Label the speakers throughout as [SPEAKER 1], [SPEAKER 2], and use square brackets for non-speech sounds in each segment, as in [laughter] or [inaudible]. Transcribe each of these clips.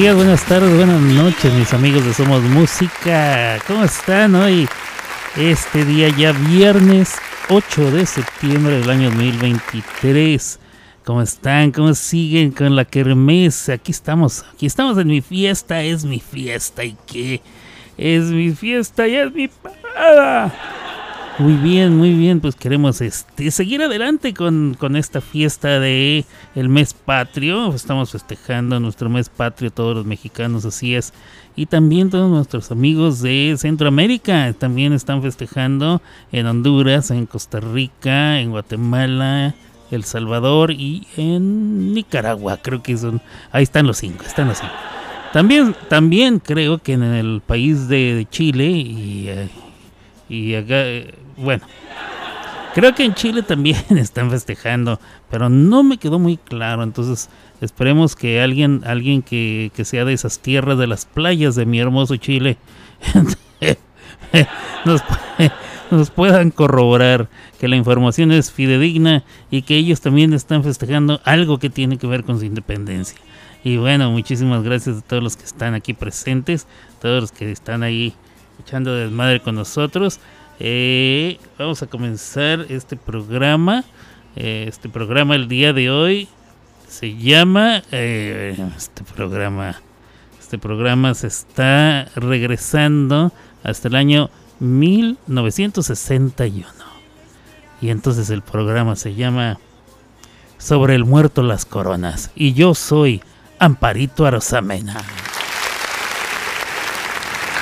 [SPEAKER 1] días, buenas tardes, buenas noches, mis amigos de Somos Música. ¿Cómo están hoy? Este día ya viernes 8 de septiembre del año 2023. ¿Cómo están? ¿Cómo siguen con la kermés? Aquí estamos, aquí estamos en mi fiesta, es mi fiesta. ¿Y qué? Es mi fiesta, ya es mi parada. Muy bien, muy bien, pues queremos este, seguir adelante con, con esta fiesta de el mes patrio. Estamos festejando nuestro mes patrio, todos los mexicanos, así es. Y también todos nuestros amigos de Centroamérica también están festejando en Honduras, en Costa Rica, en Guatemala, El Salvador y en Nicaragua. Creo que son, ahí están los cinco, están los cinco. También, también creo que en el país de Chile y, eh, y acá, bueno, creo que en Chile también [laughs] están festejando, pero no me quedó muy claro, entonces esperemos que alguien, alguien que, que sea de esas tierras de las playas de mi hermoso Chile [laughs] nos, nos puedan corroborar que la información es fidedigna y que ellos también están festejando algo que tiene que ver con su independencia. Y bueno, muchísimas gracias a todos los que están aquí presentes, todos los que están ahí echando desmadre con nosotros. Eh, vamos a comenzar este programa. Eh, este programa el día de hoy se llama eh, este programa. Este programa se está regresando hasta el año 1961. Y entonces el programa se llama Sobre el muerto las coronas. Y yo soy Amparito Arosamena.
[SPEAKER 2] A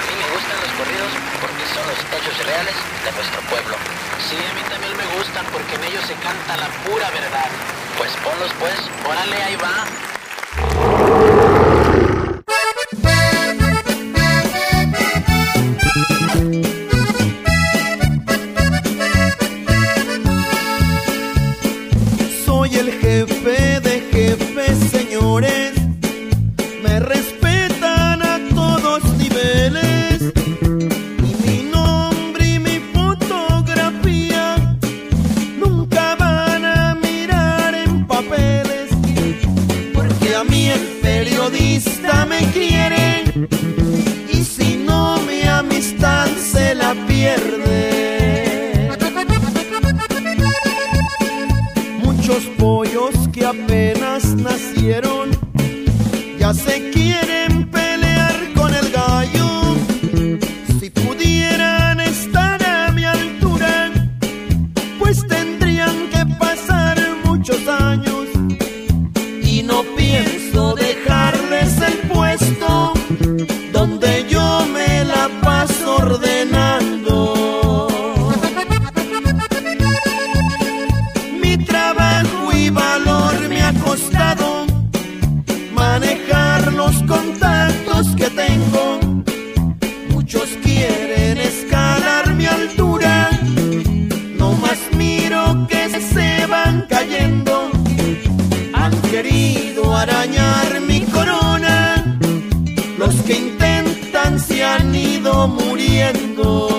[SPEAKER 2] mí me gustan los corridos porque son los hechos reales de nuestro pueblo. Sí, a mí también me gustan porque en ellos se canta la pura verdad. Pues ponlos pues, órale, ahí va.
[SPEAKER 3] Apenas nacieron. Ya se quieren muriendo.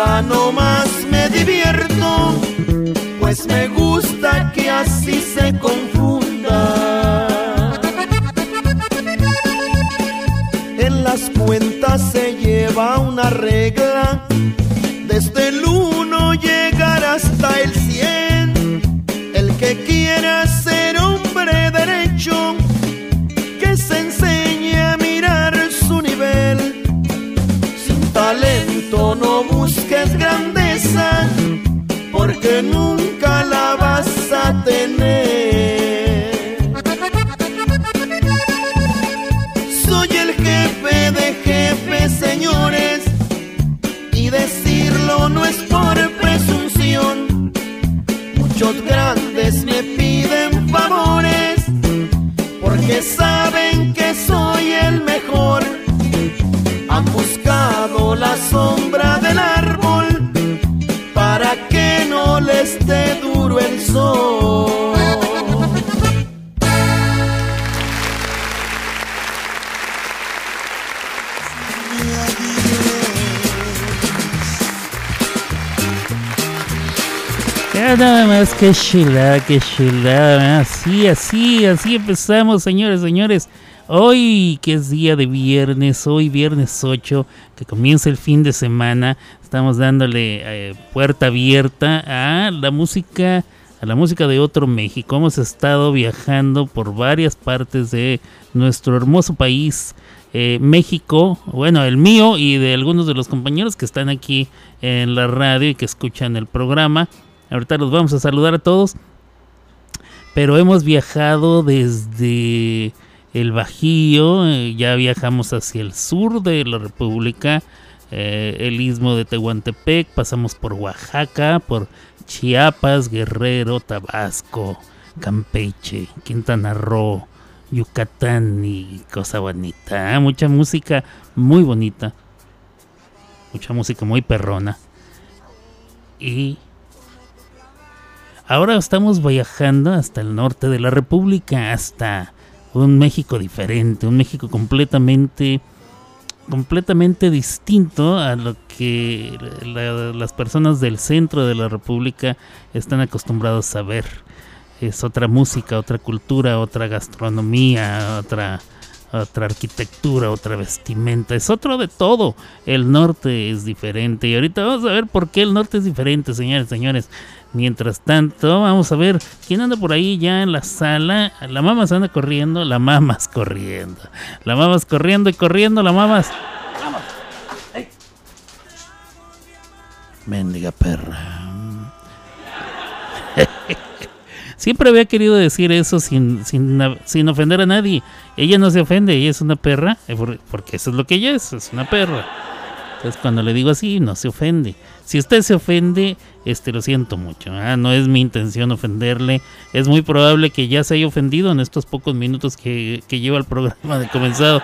[SPEAKER 3] Arriba nomás me divierto, pues me gusta que así se confunda. En las cuentas se lleva una regla, sabe
[SPEAKER 1] nada más, que chulada, que chulada. Así, así, así empezamos, señores, señores. Hoy, que es día de viernes, hoy viernes 8, que comienza el fin de semana, estamos dándole eh, puerta abierta a la música, a la música de otro México. Hemos estado viajando por varias partes de nuestro hermoso país, eh, México, bueno, el mío y de algunos de los compañeros que están aquí en la radio y que escuchan el programa. Ahorita los vamos a saludar a todos. Pero hemos viajado desde el Bajío, eh, ya viajamos hacia el sur de la República, eh, el istmo de Tehuantepec, pasamos por Oaxaca, por Chiapas, Guerrero, Tabasco, Campeche, Quintana Roo, Yucatán y cosa bonita. ¿eh? Mucha música muy bonita. Mucha música muy perrona. Y ahora estamos viajando hasta el norte de la República, hasta un México diferente, un México completamente completamente distinto a lo que las personas del centro de la República están acostumbrados a ver. Es otra música, otra cultura, otra gastronomía, otra otra arquitectura, otra vestimenta, es otro de todo. El norte es diferente y ahorita vamos a ver por qué el norte es diferente, señores, señores. Mientras tanto, vamos a ver quién anda por ahí ya en la sala. La mamá se anda corriendo, la mamas corriendo. La mamas corriendo y corriendo, la mamas. Mendiga perra. [laughs] Siempre había querido decir eso sin, sin, ofender a nadie. Ella no se ofende, ella es una perra, eh, porque eso es lo que ella es, es una perra. Entonces cuando le digo así, no se ofende. Si usted se ofende, este lo siento mucho. No es mi intención ofenderle. Es muy probable que ya se haya ofendido en estos pocos minutos que, que lleva el programa de comenzado.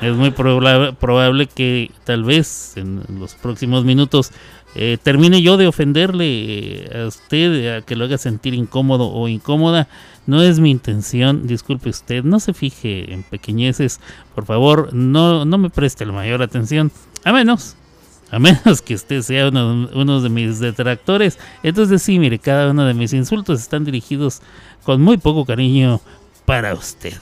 [SPEAKER 1] Es muy probable que tal vez en los próximos minutos eh, termine yo de ofenderle eh, a usted, a que lo haga sentir incómodo o incómoda. No es mi intención, disculpe usted, no se fije en pequeñeces, por favor, no, no me preste la mayor atención, a menos, a menos que usted sea uno, de mis detractores. Entonces sí, mire, cada uno de mis insultos están dirigidos con muy poco cariño para usted.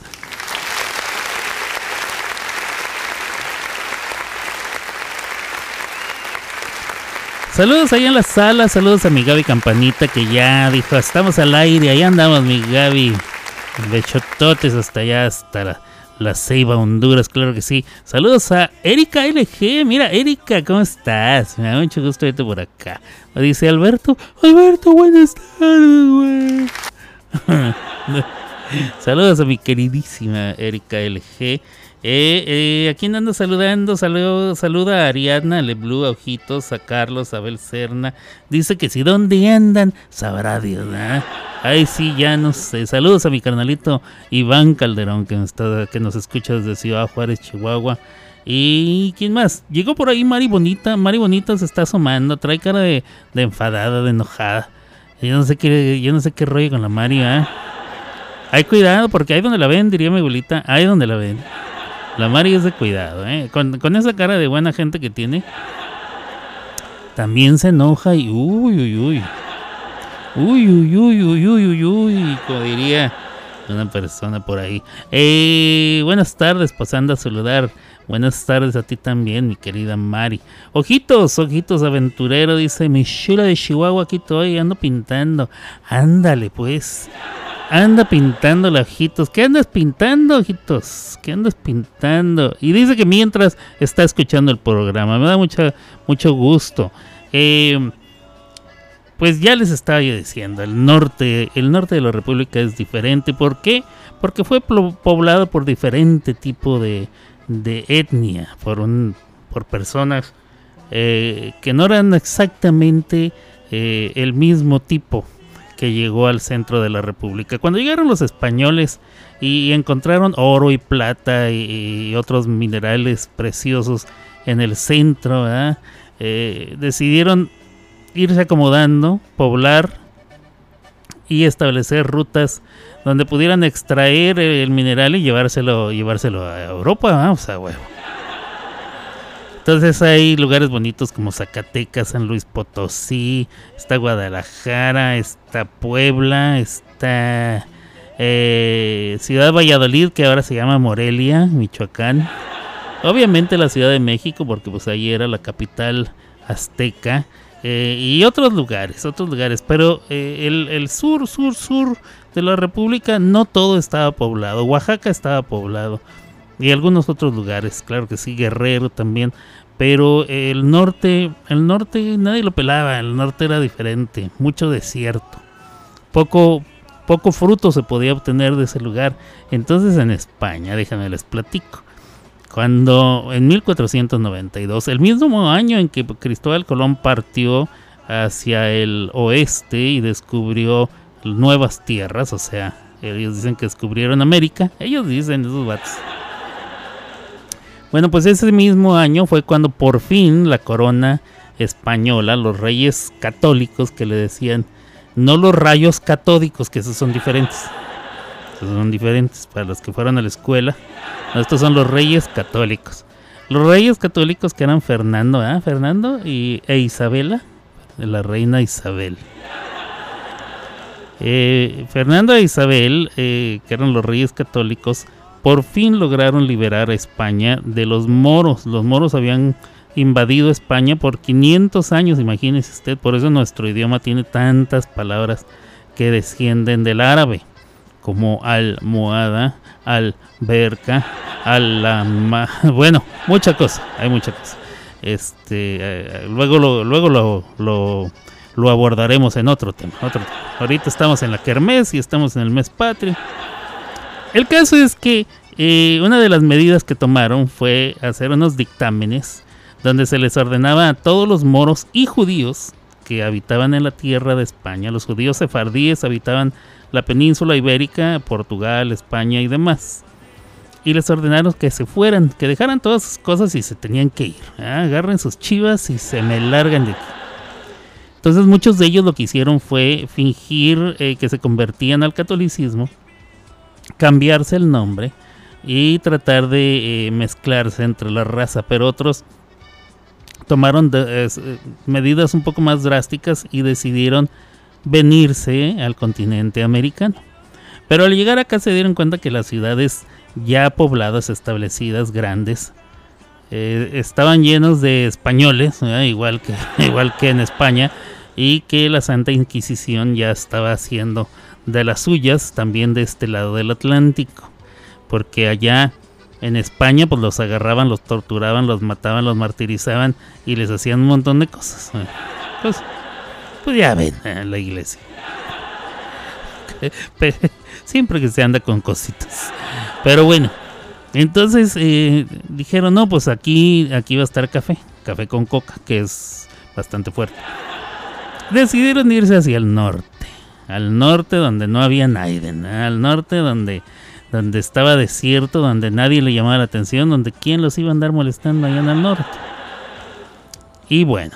[SPEAKER 1] Saludos ahí en la sala, saludos a mi Gaby Campanita que ya dijo, estamos al aire, ahí andamos mi Gaby. Bechototes hasta allá, hasta la, Ceiba, Honduras, claro que sí. Saludos a Erika LG, mira Erika, ¿cómo estás? Me da mucho gusto verte por acá. Dice Alberto, Alberto, buenas tardes, güey. [laughs] Saludos a mi queridísima Erika LG. Eh, eh, ¿A quién ando saludando? saluda a Ariadna Leblu, a Ojitos, a Carlos, a Abel Serna. Dice que si dónde andan, sabrá Dios. ¿eh? Ay, sí, ya no sé. Saludos a mi carnalito Iván Calderón, que nos, está, que nos escucha desde Ciudad Juárez, Chihuahua. ¿Y quién más? Llegó por ahí Mari Bonita. Mari Bonita se está asomando. Trae cara de, enfadada, de enojada. Yo no sé qué, yo no sé qué rollo con la Mari, ¿eh? Hay cuidado, porque ahí donde la ven, diría mi abuelita, ahí donde la ven. La Mari es de cuidado, ¿eh? Con, esa cara de buena gente que tiene, también se enoja y uy, uy, uy. Uy, uy, uy, uy, uy, uy, uy, como diría una persona por ahí. Eh, buenas tardes, pasando a saludar. Buenas tardes a ti también, mi querida Mari. Ojitos, ojitos aventurero, dice mi chula de Chihuahua, aquí estoy, ando pintando. Ándale, pues. Anda pintando los ojitos. ¿Qué andas pintando, ojitos? ¿Qué andas pintando? Y dice que mientras está escuchando el programa. Me da mucha, mucho gusto. Eh, pues ya les estaba yo diciendo, el norte, el norte de la República es diferente. ¿Por qué? Porque fue poblado por diferente tipo de, etnia, por, un, por personas eh, que no eran exactamente eh, el mismo tipo que llegó al centro de la República. Cuando llegaron los españoles y encontraron oro y plata y, otros minerales preciosos en el centro, eh, decidieron irse acomodando, poblar y establecer rutas donde pudieran extraer el mineral y llevárselo, llevárselo a Europa, o sea, huevo. Entonces hay lugares bonitos como Zacatecas, San Luis Potosí, está Guadalajara, está Puebla, está eh, Ciudad Valladolid, que ahora se llama Morelia, Michoacán. Obviamente la Ciudad de México, porque pues ahí era la capital azteca. Eh, y otros lugares, otros lugares. Pero eh, el, el, sur, sur, sur de la República no todo estaba poblado. Oaxaca estaba poblado. Y algunos otros lugares, claro que sí, Guerrero también. Pero el norte, el norte nadie lo pelaba, el norte era diferente, mucho desierto. Poco, poco fruto se podía obtener de ese lugar. Entonces en España, déjame les platico. Cuando en 1492, el mismo año en que Cristóbal Colón partió hacia el oeste y descubrió nuevas tierras, o sea, ellos dicen que descubrieron América, ellos dicen esos vatos. Bueno, pues ese mismo año fue cuando por fin la corona española, los reyes católicos que le decían, no los rayos catódicos, que esos son diferentes, esos son diferentes para los que fueron a la escuela estos son los reyes católicos. Los reyes católicos que eran Fernando, ¿eh? Fernando y, e Isabela, la reina Isabel. Eh, Fernando e Isabel, eh, que eran los reyes católicos, por fin lograron liberar a España de los moros. Los moros habían invadido España por 500 años, imagínese usted. Por eso nuestro idioma tiene tantas palabras que descienden del árabe, como almohada, alberca, a la [laughs] bueno, mucha cosa, hay mucha cosa. Este, eh, luego lo, luego lo, lo, abordaremos en otro tema, otro Ahorita estamos en la kermés y estamos en el mes patrio. El caso es que eh, una de las medidas que tomaron fue hacer unos dictámenes donde se les ordenaba a todos los moros y judíos que habitaban en la tierra de España, los judíos sefardíes habitaban la península ibérica, Portugal, España y demás. Y les ordenaron que se fueran, que dejaran todas sus cosas y se tenían que ir. ¿ah? Agarren sus chivas y se me largan de aquí. Entonces muchos de ellos lo que hicieron fue fingir eh, que se convertían al catolicismo, cambiarse el nombre y tratar de eh, mezclarse entre la raza, pero otros tomaron eh, medidas un poco más drásticas y decidieron venirse al continente americano. Pero al llegar acá se dieron cuenta que las ciudades ya pobladas, establecidas, grandes, eh, estaban llenos de españoles, igual, que, [laughs] igual que en España, y que la Santa Inquisición ya estaba haciendo de las suyas también de este lado del Atlántico, porque allá en España pues los agarraban, los torturaban, los mataban, los martirizaban y les hacían un montón de cosas. Pues, pues ya ven, en la iglesia. [laughs] Siempre que se anda con cositas. Pero bueno, entonces eh, dijeron, no, pues aquí, aquí va a estar café. Café con coca, que es bastante fuerte. Decidieron irse hacia el norte. Al norte donde no había nadie. Al norte donde, donde estaba desierto, donde nadie le llamaba la atención, donde quién los iba a andar molestando allá en el norte. Y bueno,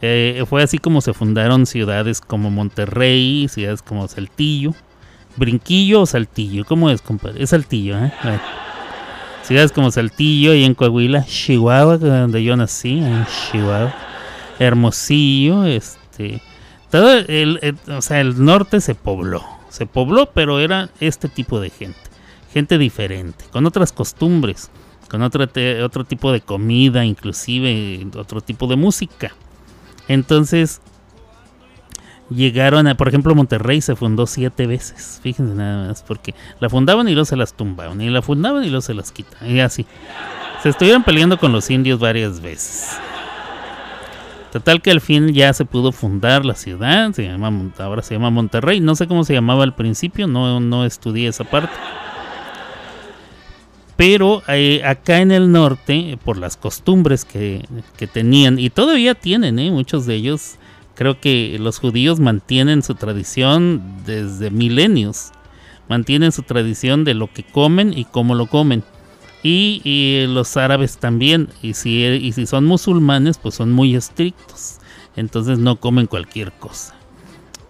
[SPEAKER 1] eh, fue así como se fundaron ciudades como Monterrey, ciudades como Saltillo, Brinquillo o Saltillo, ¿cómo es, compadre? Es Saltillo, ¿eh? Ciudades como Saltillo y en Coahuila, Chihuahua, donde yo nací, en Chihuahua, Hermosillo, este, todo el, o sea, el norte se pobló, se pobló, pero era este tipo de gente, gente diferente, con otras costumbres, con otro, otro tipo de comida, inclusive otro tipo de música. Entonces, llegaron a, por ejemplo, Monterrey se fundó siete veces. Fíjense nada más, porque la fundaban y luego se las tumbaban, y la fundaban y luego se las quitan, y así. Se estuvieron peleando con los indios varias veces. Total que al fin ya se pudo fundar la ciudad, se llama, ahora se llama Monterrey, no sé cómo se llamaba al principio, no, no estudié esa parte. Pero eh, acá en el norte, por las costumbres que, tenían, y todavía tienen, eh, muchos de ellos, creo que los judíos mantienen su tradición desde milenios. Mantienen su tradición de lo que comen y cómo lo comen. Y, los árabes también. Y si, y si son musulmanes, pues son muy estrictos. Entonces no comen cualquier cosa.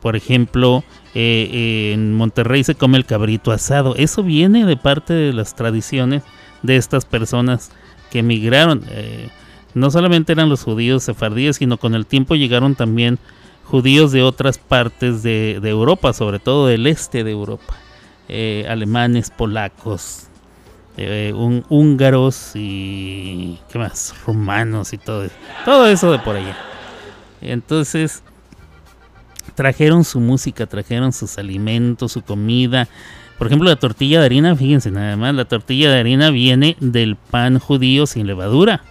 [SPEAKER 1] Por ejemplo, eh, en Monterrey se come el cabrito asado. Eso viene de parte de las tradiciones de estas personas que emigraron. Eh, no solamente eran los judíos sefardíes, sino con el tiempo llegaron también judíos de otras partes de, Europa, sobre todo del este de Europa, eh, alemanes, polacos, eh, húngaros y qué más, rumanos y todo todo eso de por allá. Entonces trajeron su música, trajeron sus alimentos, su comida. Por ejemplo, la tortilla de harina, fíjense nada más, la tortilla de harina viene del pan judío sin levadura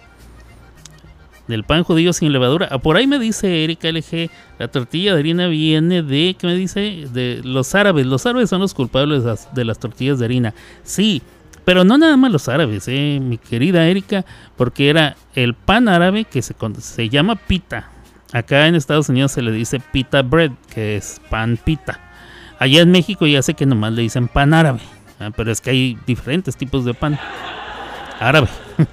[SPEAKER 1] del pan judío sin levadura. Ah, por ahí me dice Erika LG, la tortilla de harina viene de, ¿qué me dice? De los árabes. Los árabes son los culpables de las tortillas de harina. Sí, pero no nada más los árabes, eh, mi querida Erika, porque era el pan árabe que se, se llama pita. Acá en Estados Unidos se le dice pita bread, que es pan pita. Allá en México ya sé que nomás le dicen pan árabe, ah, pero es que hay diferentes tipos de pan árabe. [laughs]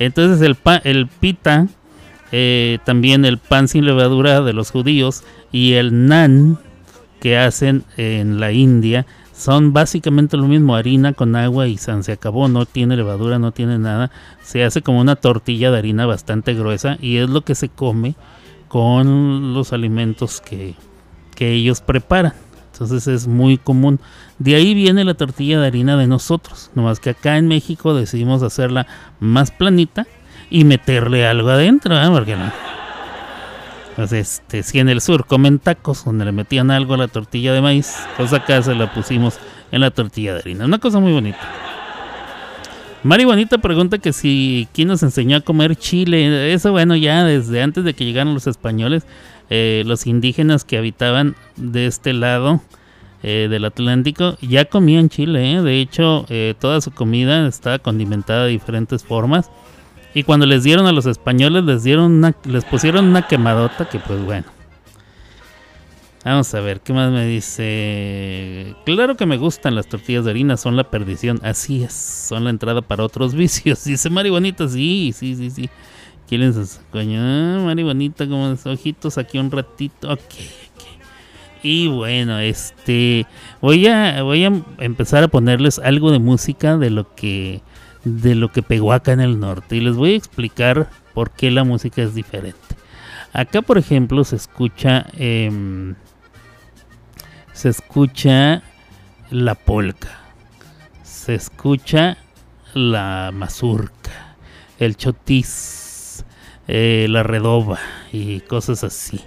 [SPEAKER 1] Entonces el, el pita, eh, también el pan sin levadura de los judíos y el nan que hacen en la India son básicamente lo mismo, harina con agua y se acabó, no tiene levadura, no tiene nada, se hace como una tortilla de harina bastante gruesa y es lo que se come con los alimentos que, que ellos preparan. Entonces es muy común. De ahí viene la tortilla de harina de nosotros. Nomás que acá en México decidimos hacerla más planita y meterle algo adentro, ¿eh? Porque no. Pues este, si en el sur comen tacos donde le metían algo a la tortilla de maíz, pues acá se la pusimos en la tortilla de harina. Una cosa muy bonita. Mari Bonita pregunta que si quién nos enseñó a comer chile. Eso bueno, ya desde antes de que llegaran los españoles eh, los indígenas que habitaban de este lado eh, del Atlántico ya comían chile. ¿eh? De hecho, toda su comida estaba condimentada de diferentes formas. Y cuando les dieron a los españoles, les dieron les pusieron una quemadota que pues bueno. Vamos a ver, ¿qué más me dice? Claro que me gustan las tortillas de harina, son la perdición. Así es, son la entrada para otros [laughs] vicios. Dice Mari Bonita, sí, sí, sí, sí. ¿Quién les coño? Ah, Mari bonita, como los ojitos aquí un ratito. Ok, ok. Y bueno, este. Voy a, voy a empezar a ponerles algo de música de lo que. De lo que pegó acá en el norte. Y les voy a explicar por qué la música es diferente. Acá, por ejemplo, se escucha. Em, se escucha la polca. Se escucha la mazurca. El chotis eh, la redoba y cosas así.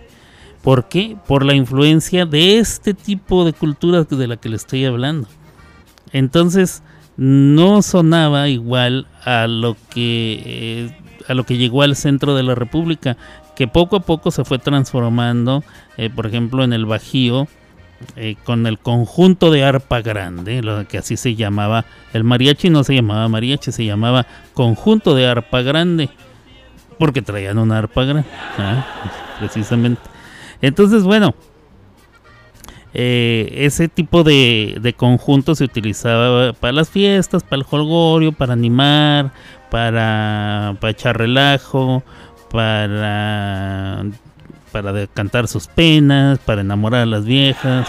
[SPEAKER 1] ¿Por qué? Por la influencia de este tipo de cultura de la que le estoy hablando. Entonces, no sonaba igual a lo que eh, a lo que llegó al centro de la República, que poco a poco se fue transformando, eh, por ejemplo, en el Bajío, con el conjunto de arpa grande, lo que así se llamaba. El mariachi no se llamaba mariachi, se llamaba conjunto de arpa grande porque traían una arpa grande, [laughs] precisamente. Entonces, bueno, eh, ese tipo de, de, conjunto se utilizaba para las fiestas, para el holgorio, para animar, para, para echar relajo, para, para cantar sus penas, para enamorar a las viejas,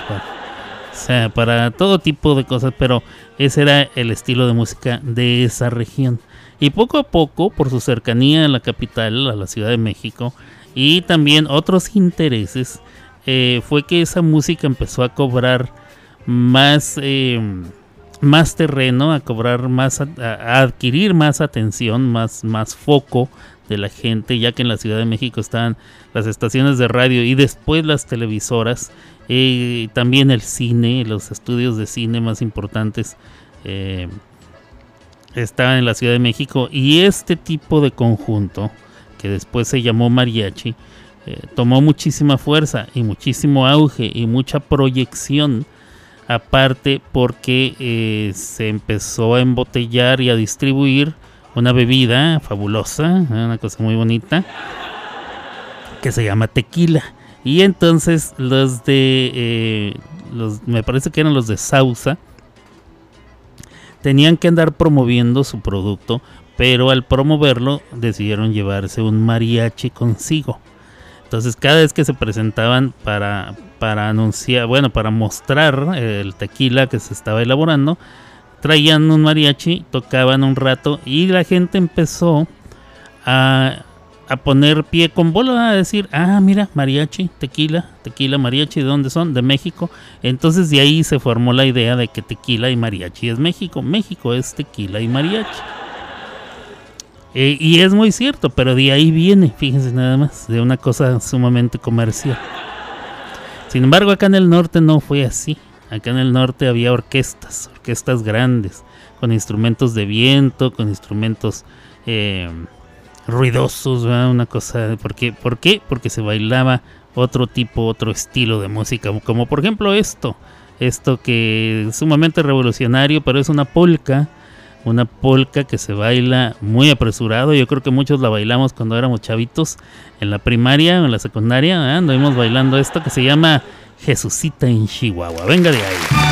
[SPEAKER 1] para, todo tipo de cosas, pero ese era el estilo de música de esa región. Y poco a poco, por su cercanía a la capital, a la Ciudad de México, y también otros intereses, eh, fue que esa música empezó a cobrar más, eh, más terreno, a cobrar más, a, adquirir más atención, más, más foco de la gente, ya que en la Ciudad de México estaban las estaciones de radio y después las televisoras, eh, también el cine, los estudios de cine más importantes estaba en la Ciudad de México. Y este tipo de conjunto, que después se llamó mariachi, eh, tomó muchísima fuerza y muchísimo auge y mucha proyección, aparte porque eh, se empezó a embotellar y a distribuir una bebida fabulosa, una cosa muy bonita, que se llama tequila. Y entonces los de, eh, los, me parece que eran los de Sausa, tenían que andar promoviendo su producto, pero al promoverlo decidieron llevarse un mariachi consigo. Entonces cada vez que se presentaban para, para anunciar, bueno, para mostrar el tequila que se estaba elaborando, traían un mariachi, tocaban un rato y la gente empezó a, a poner pie con bola, a decir, ah, mira, mariachi, tequila, tequila, mariachi, ¿de dónde son? De México. Entonces de ahí se formó la idea de que tequila y mariachi es México. México es tequila y mariachi. Eh, y es muy cierto, pero de ahí viene, fíjense nada más, de una cosa sumamente comercial. Sin embargo, acá en el norte no fue así. Acá en el norte había orquestas, orquestas grandes, con instrumentos de viento, con instrumentos eh, ruidosos, una cosa. ¿por qué? ¿Por qué? Porque se bailaba otro tipo, otro estilo de música, como por ejemplo esto, esto que es sumamente revolucionario, pero es una polka una polka que se baila muy apresurado. Yo creo que muchos la bailamos cuando éramos chavitos en la primaria o en la secundaria. ¿eh? Anduvimos bailando esto que se llama Jesucita en Chihuahua. Venga de ahí.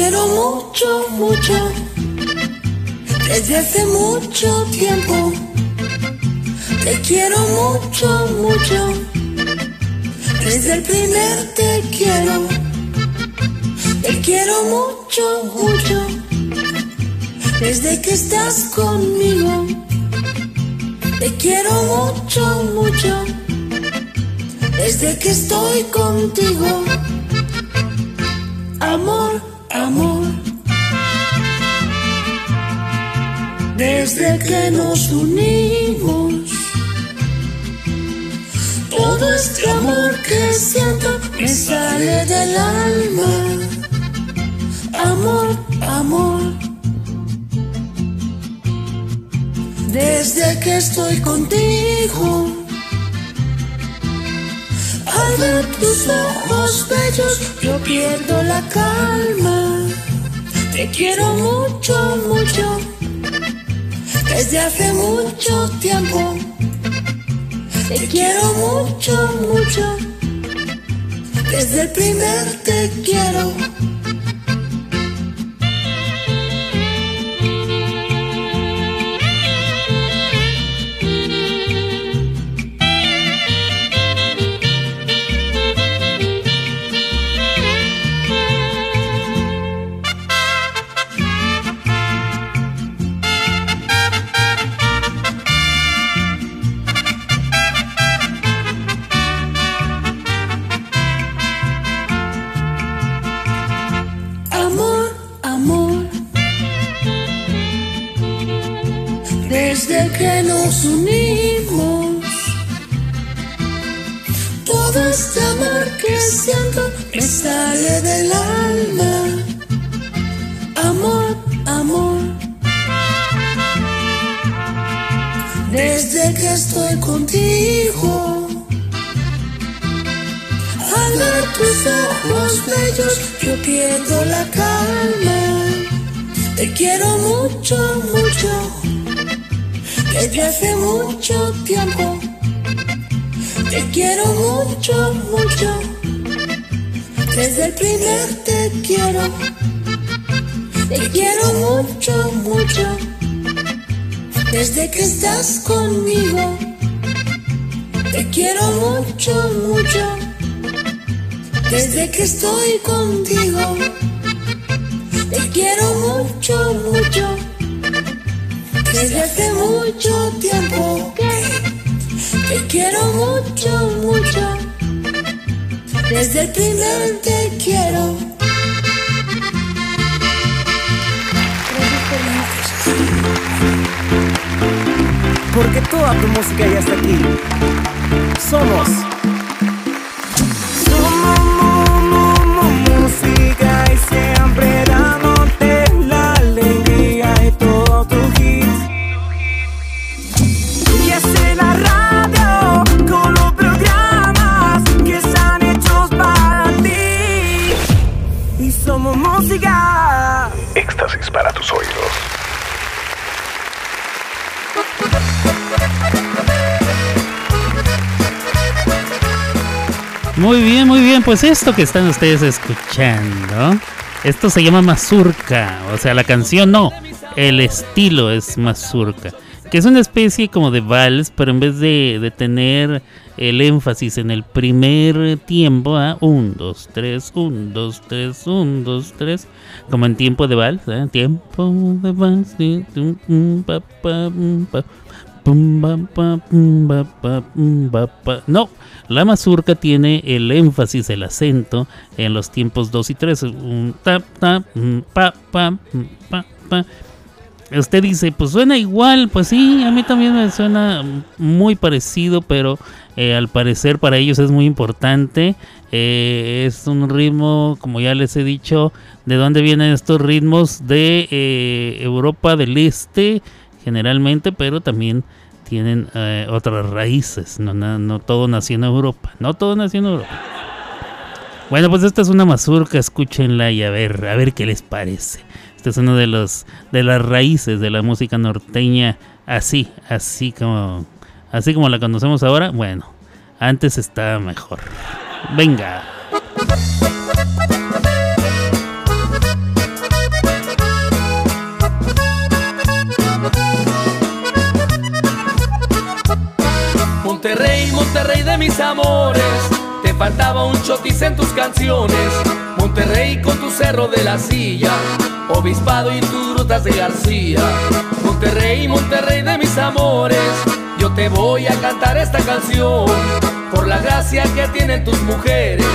[SPEAKER 4] Te quiero mucho, mucho, desde hace mucho tiempo. Te quiero mucho, mucho, desde el primer te quiero. Te quiero mucho, mucho, desde que estás conmigo. Te quiero mucho, mucho, desde que estoy contigo. Amor amor. Desde que nos unimos, todo este amor que siento me sale del alma. Amor, amor. Desde que estoy contigo. Al tus ojos bellos, yo pierdo la calma. Te quiero mucho, mucho. Desde hace mucho tiempo. Te quiero mucho, mucho. Desde el primer te quiero. Desde hace mucho tiempo. Te quiero mucho, mucho. Desde el primer te quiero. Te quiero mucho, mucho. Desde que estás conmigo. Te quiero mucho, mucho. Desde que estoy contigo. Te quiero mucho, mucho. Desde hace mucho tiempo. Te quiero mucho, mucho. Desde el primer te quiero.
[SPEAKER 5] Porque toda tu música ya está aquí. Somos
[SPEAKER 1] Muy bien, muy bien. Pues esto que están ustedes escuchando, esto se llama mazurca. O sea, la canción no, el estilo es mazurca. Que es una especie como de vals, pero en vez de, de tener el énfasis en el primer tiempo, ¿ah? un, dos, tres, un, dos, tres, un, dos, tres, como en tiempo de vals, ¿eh? tiempo de vals, No, la mazurca tiene el énfasis, el acento en los tiempos 2 y 3. Un ta, ta, un pa, pa, un pa, pa. Usted dice, pues suena igual, pues sí, a mí también me suena muy parecido, pero eh, al parecer para ellos es muy importante. Eh, es un ritmo, como ya les he dicho, ¿de dónde vienen estos ritmos? De eh, Europa del Este, generalmente, pero también tienen eh, otras raíces. No, no, no todo nació en Europa. No todo nació en Europa. Bueno, pues esta es una mazurca, escúchenla y a ver, a ver qué les parece. Este es uno de los de las raíces de la música norteña, así, así como así como la conocemos ahora. Bueno, antes estaba mejor. Venga.
[SPEAKER 6] Monterrey, de mis amores, te faltaba un chotis en tus canciones. Monterrey con tu cerro de la silla, obispado y tus rutas de García. Monterrey, Monterrey de mis amores, yo te voy a cantar esta canción por la gracia que tienen tus mujeres.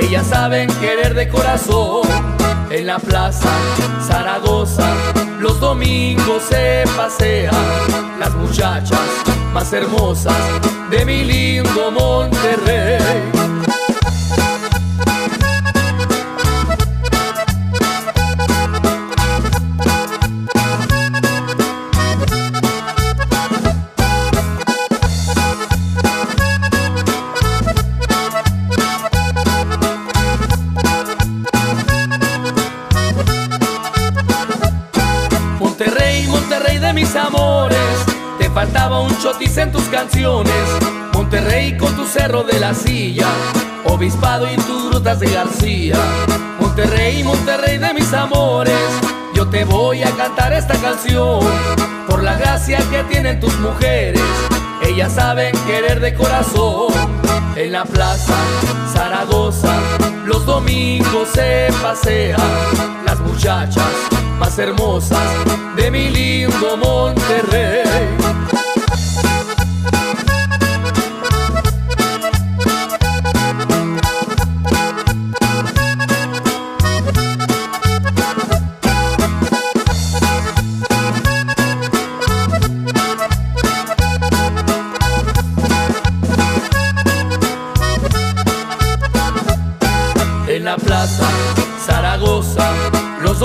[SPEAKER 6] Ellas saben querer de corazón. En la plaza Zaragoza, los domingos se pasean las muchachas más hermosas de mi lindo Monterrey. Un chotis en tus canciones. Monterrey con tu cerro de la silla, obispado y tus rutas de García. Monterrey, Monterrey de mis amores, yo te voy a cantar esta canción por la gracia que tienen tus mujeres. Ellas saben querer de corazón. En la plaza Zaragoza, los domingos se pasean las muchachas más hermosas de mi lindo Monterrey.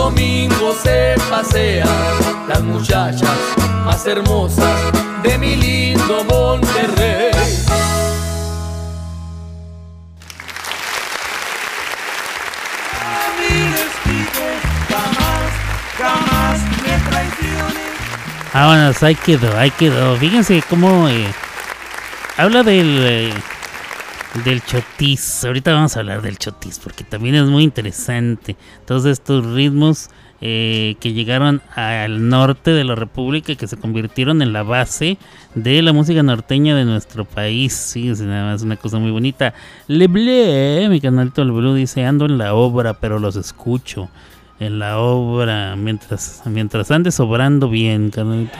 [SPEAKER 6] domingo se pasean las muchachas más hermosas de mi lindo Monterrey.
[SPEAKER 5] Vámonos, ah,
[SPEAKER 1] pues ahí quedó, ahí quedó. Fíjense cómo eh, habla del... Eh, del chotis. Ahorita vamos a hablar del chotis porque también es muy interesante. Todos estos ritmos eh, que llegaron al norte de la República y que se convirtieron en la base de la música norteña de nuestro país. Fíjense, nada más una cosa muy bonita. Le Bleu, mi canalito Bleu dice: Ando en la obra, pero los escucho en la obra mientras mientras ande sobrando bien, carnalito.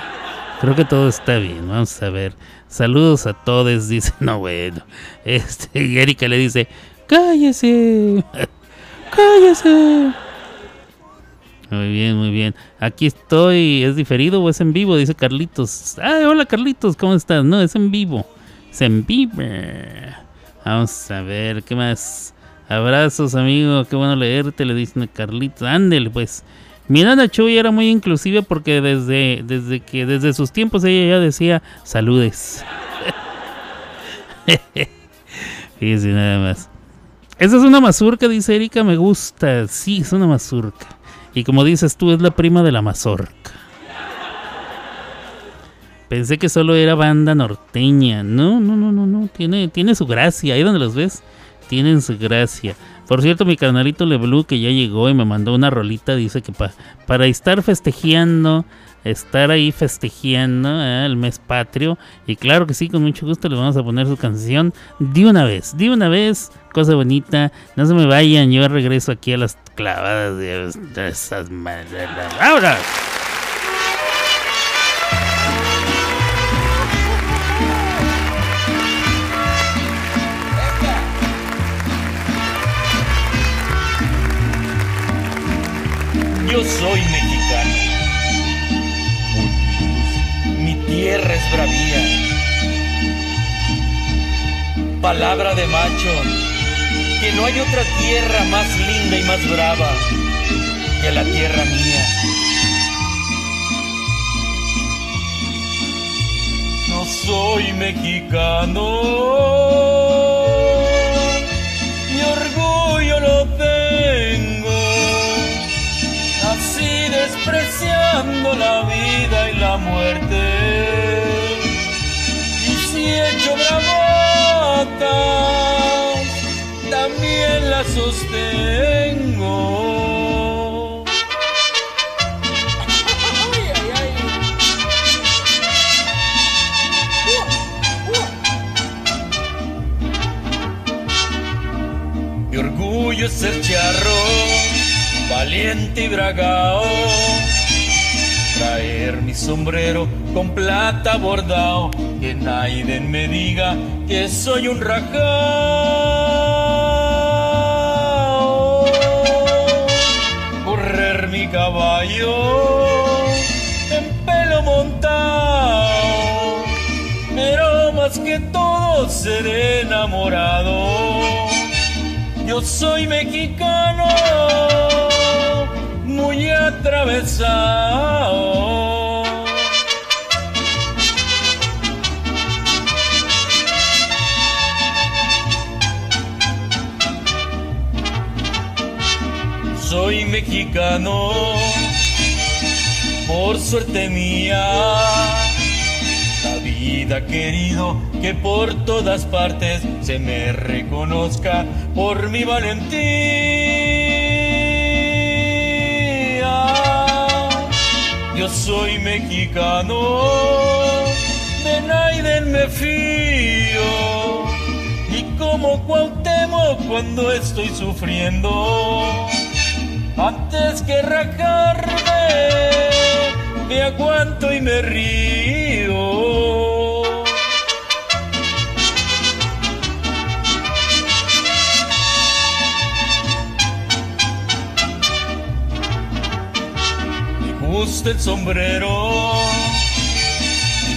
[SPEAKER 1] Creo que todo está bien, vamos a ver. Saludos a todos, dice, [laughs] no bueno. Este, Erika le dice, cállese, [laughs] cállese. Muy bien, muy bien. Aquí estoy, ¿es diferido o es en vivo? Dice Carlitos. Ay, hola Carlitos, ¿cómo estás? No, es en vivo. Es en vivo. Vamos a ver, ¿qué más? Abrazos, amigo. Qué bueno leerte, le dicen a Carlitos. Ándele, pues. Miranda Chuy era muy inclusiva porque desde, desde que desde sus tiempos ella ya decía saludes. [laughs] Fíjense nada más. Esa es una mazurca, dice Erika, me gusta. Sí, es una mazurca. Y como dices tú, es la prima de la mazorca. Pensé que solo era banda norteña. No, no, no, no, no. Tiene, tiene su gracia. Ahí donde los ves, tienen su gracia. Por cierto, mi carnalito Le Blue que ya llegó y me mandó una rolita, dice que pa- para estar festejeando, estar ahí festejeando ¿eh? el mes patrio. Y claro que sí, con mucho gusto les vamos a poner su canción de una vez, de una vez, cosa bonita. No se me vayan, yo regreso aquí a las clavadas de, esas madres. ¡Ahora!
[SPEAKER 7] Yo soy mexicano. Mi tierra es bravía. Palabra de macho, que no hay otra tierra más linda y más brava que la tierra mía. No soy mexicano. La vida y la muerte. Y si hecho bravatas, también la sostengo. Mi orgullo es ser charro, valiente y bragao. Sombrero con plata bordado, que nadie me diga que soy un rajao. Correr mi caballo en pelo montado, pero más que todo ser enamorado. Yo soy mexicano, muy atravesado. Mexicano, por suerte mía. La vida querido que por todas partes se me reconozca por mi valentía. Yo soy mexicano, de Naiden me fío. Y como Cuauhtémoc cuando estoy sufriendo, antes que rajarme, me aguanto y me río. Me gusta el sombrero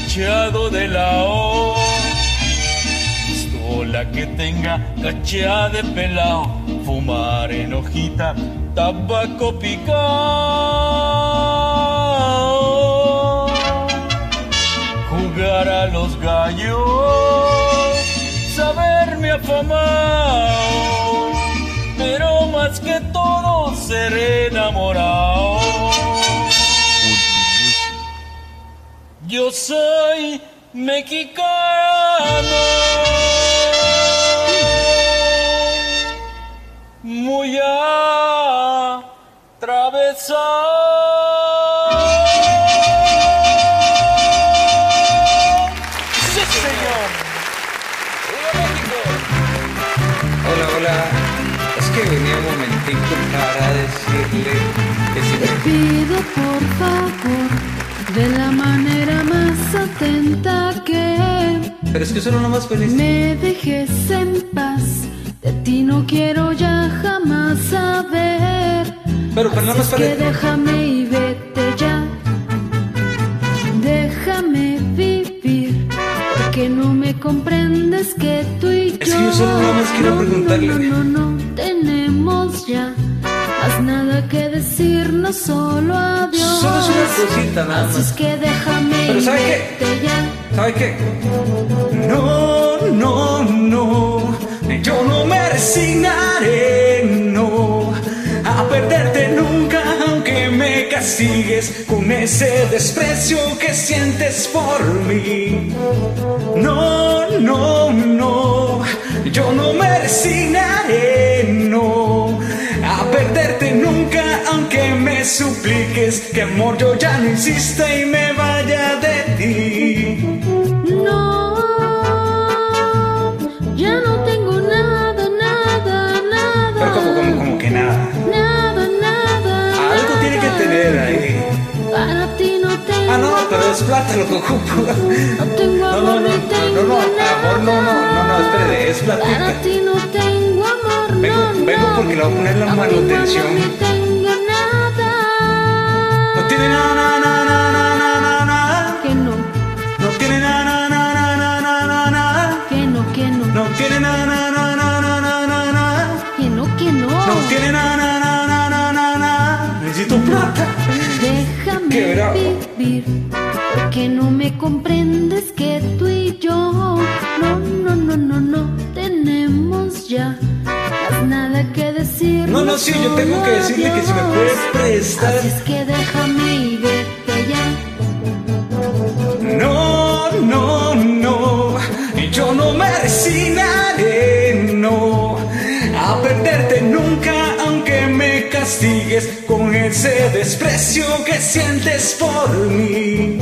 [SPEAKER 7] echado de lado, pistola que tenga cachea de pelao, fumar en hojita, tabaco picado. los gallos, saberme afamado, pero más que todo ser enamorado. Yo soy mexicano. Muy atravesado. Sí, señor.
[SPEAKER 8] Hola, hola. Es que venía un momentico para decirle que si
[SPEAKER 9] Te pido por favor, de la manera más atenta que
[SPEAKER 8] Pero es que eso era lo más feliz.
[SPEAKER 9] me dejes en paz. De ti no quiero ya jamás saber.
[SPEAKER 8] Pero, pero nada más para...
[SPEAKER 9] es que déjame y vete ya. Déjame vivir. Porque no me comprendes que tú y yo.
[SPEAKER 8] Es que yo solo nada más quiero
[SPEAKER 9] no,
[SPEAKER 8] preguntarle.
[SPEAKER 9] No, no, no, tenemos ya. Más nada que decirnos, solo adiós.
[SPEAKER 8] Solo es una cosita nada
[SPEAKER 9] Así
[SPEAKER 8] más.
[SPEAKER 9] es que déjame
[SPEAKER 8] Pero
[SPEAKER 9] y vete ya.
[SPEAKER 8] ¿Sabe qué? No, no, no, yo no me resignaré, no, a perderte nunca, aunque me castigues con ese desprecio que sientes por mí. No, no, no, yo no me resignaré, no, a perderte nunca, aunque me supliques que amor yo ya no insista y me vaya de ti. Plata lo que ocupo.
[SPEAKER 9] No tengo
[SPEAKER 8] No,
[SPEAKER 9] amor,
[SPEAKER 8] no, no, no, no, no, amor, no, no, no, no, espere, es
[SPEAKER 9] Para
[SPEAKER 8] platita.
[SPEAKER 9] ti no tengo amor,
[SPEAKER 8] Vengo,
[SPEAKER 9] no,
[SPEAKER 8] vengo
[SPEAKER 9] no.
[SPEAKER 8] porque le voy a poner la
[SPEAKER 9] No
[SPEAKER 8] manutención.
[SPEAKER 9] ni tengo nada.
[SPEAKER 8] No tiene nada, nada, nada, nada, nada, nada.
[SPEAKER 9] Que no,
[SPEAKER 8] No tiene nada, nada, nada, nada, nada, nada.
[SPEAKER 9] que no, que no.
[SPEAKER 8] No tiene nada, nada, nada, nada, nada, nada.
[SPEAKER 9] Que no, que no.
[SPEAKER 8] No tiene nada, nada, nada, nada, nada, nada. Necesito plata.
[SPEAKER 9] Déjame vivir, porque no me comprendes que tú y yo no, no, no, no, no tenemos ya más nada que decir.
[SPEAKER 8] No, no, sí, yo tengo que decirle que si me puede prestar.
[SPEAKER 9] Así es que déjame y vete ya.
[SPEAKER 8] No, no, no, yo no me resignaré, no, a perderte nunca, aunque me castigues con ese desprecio que sientes por mí.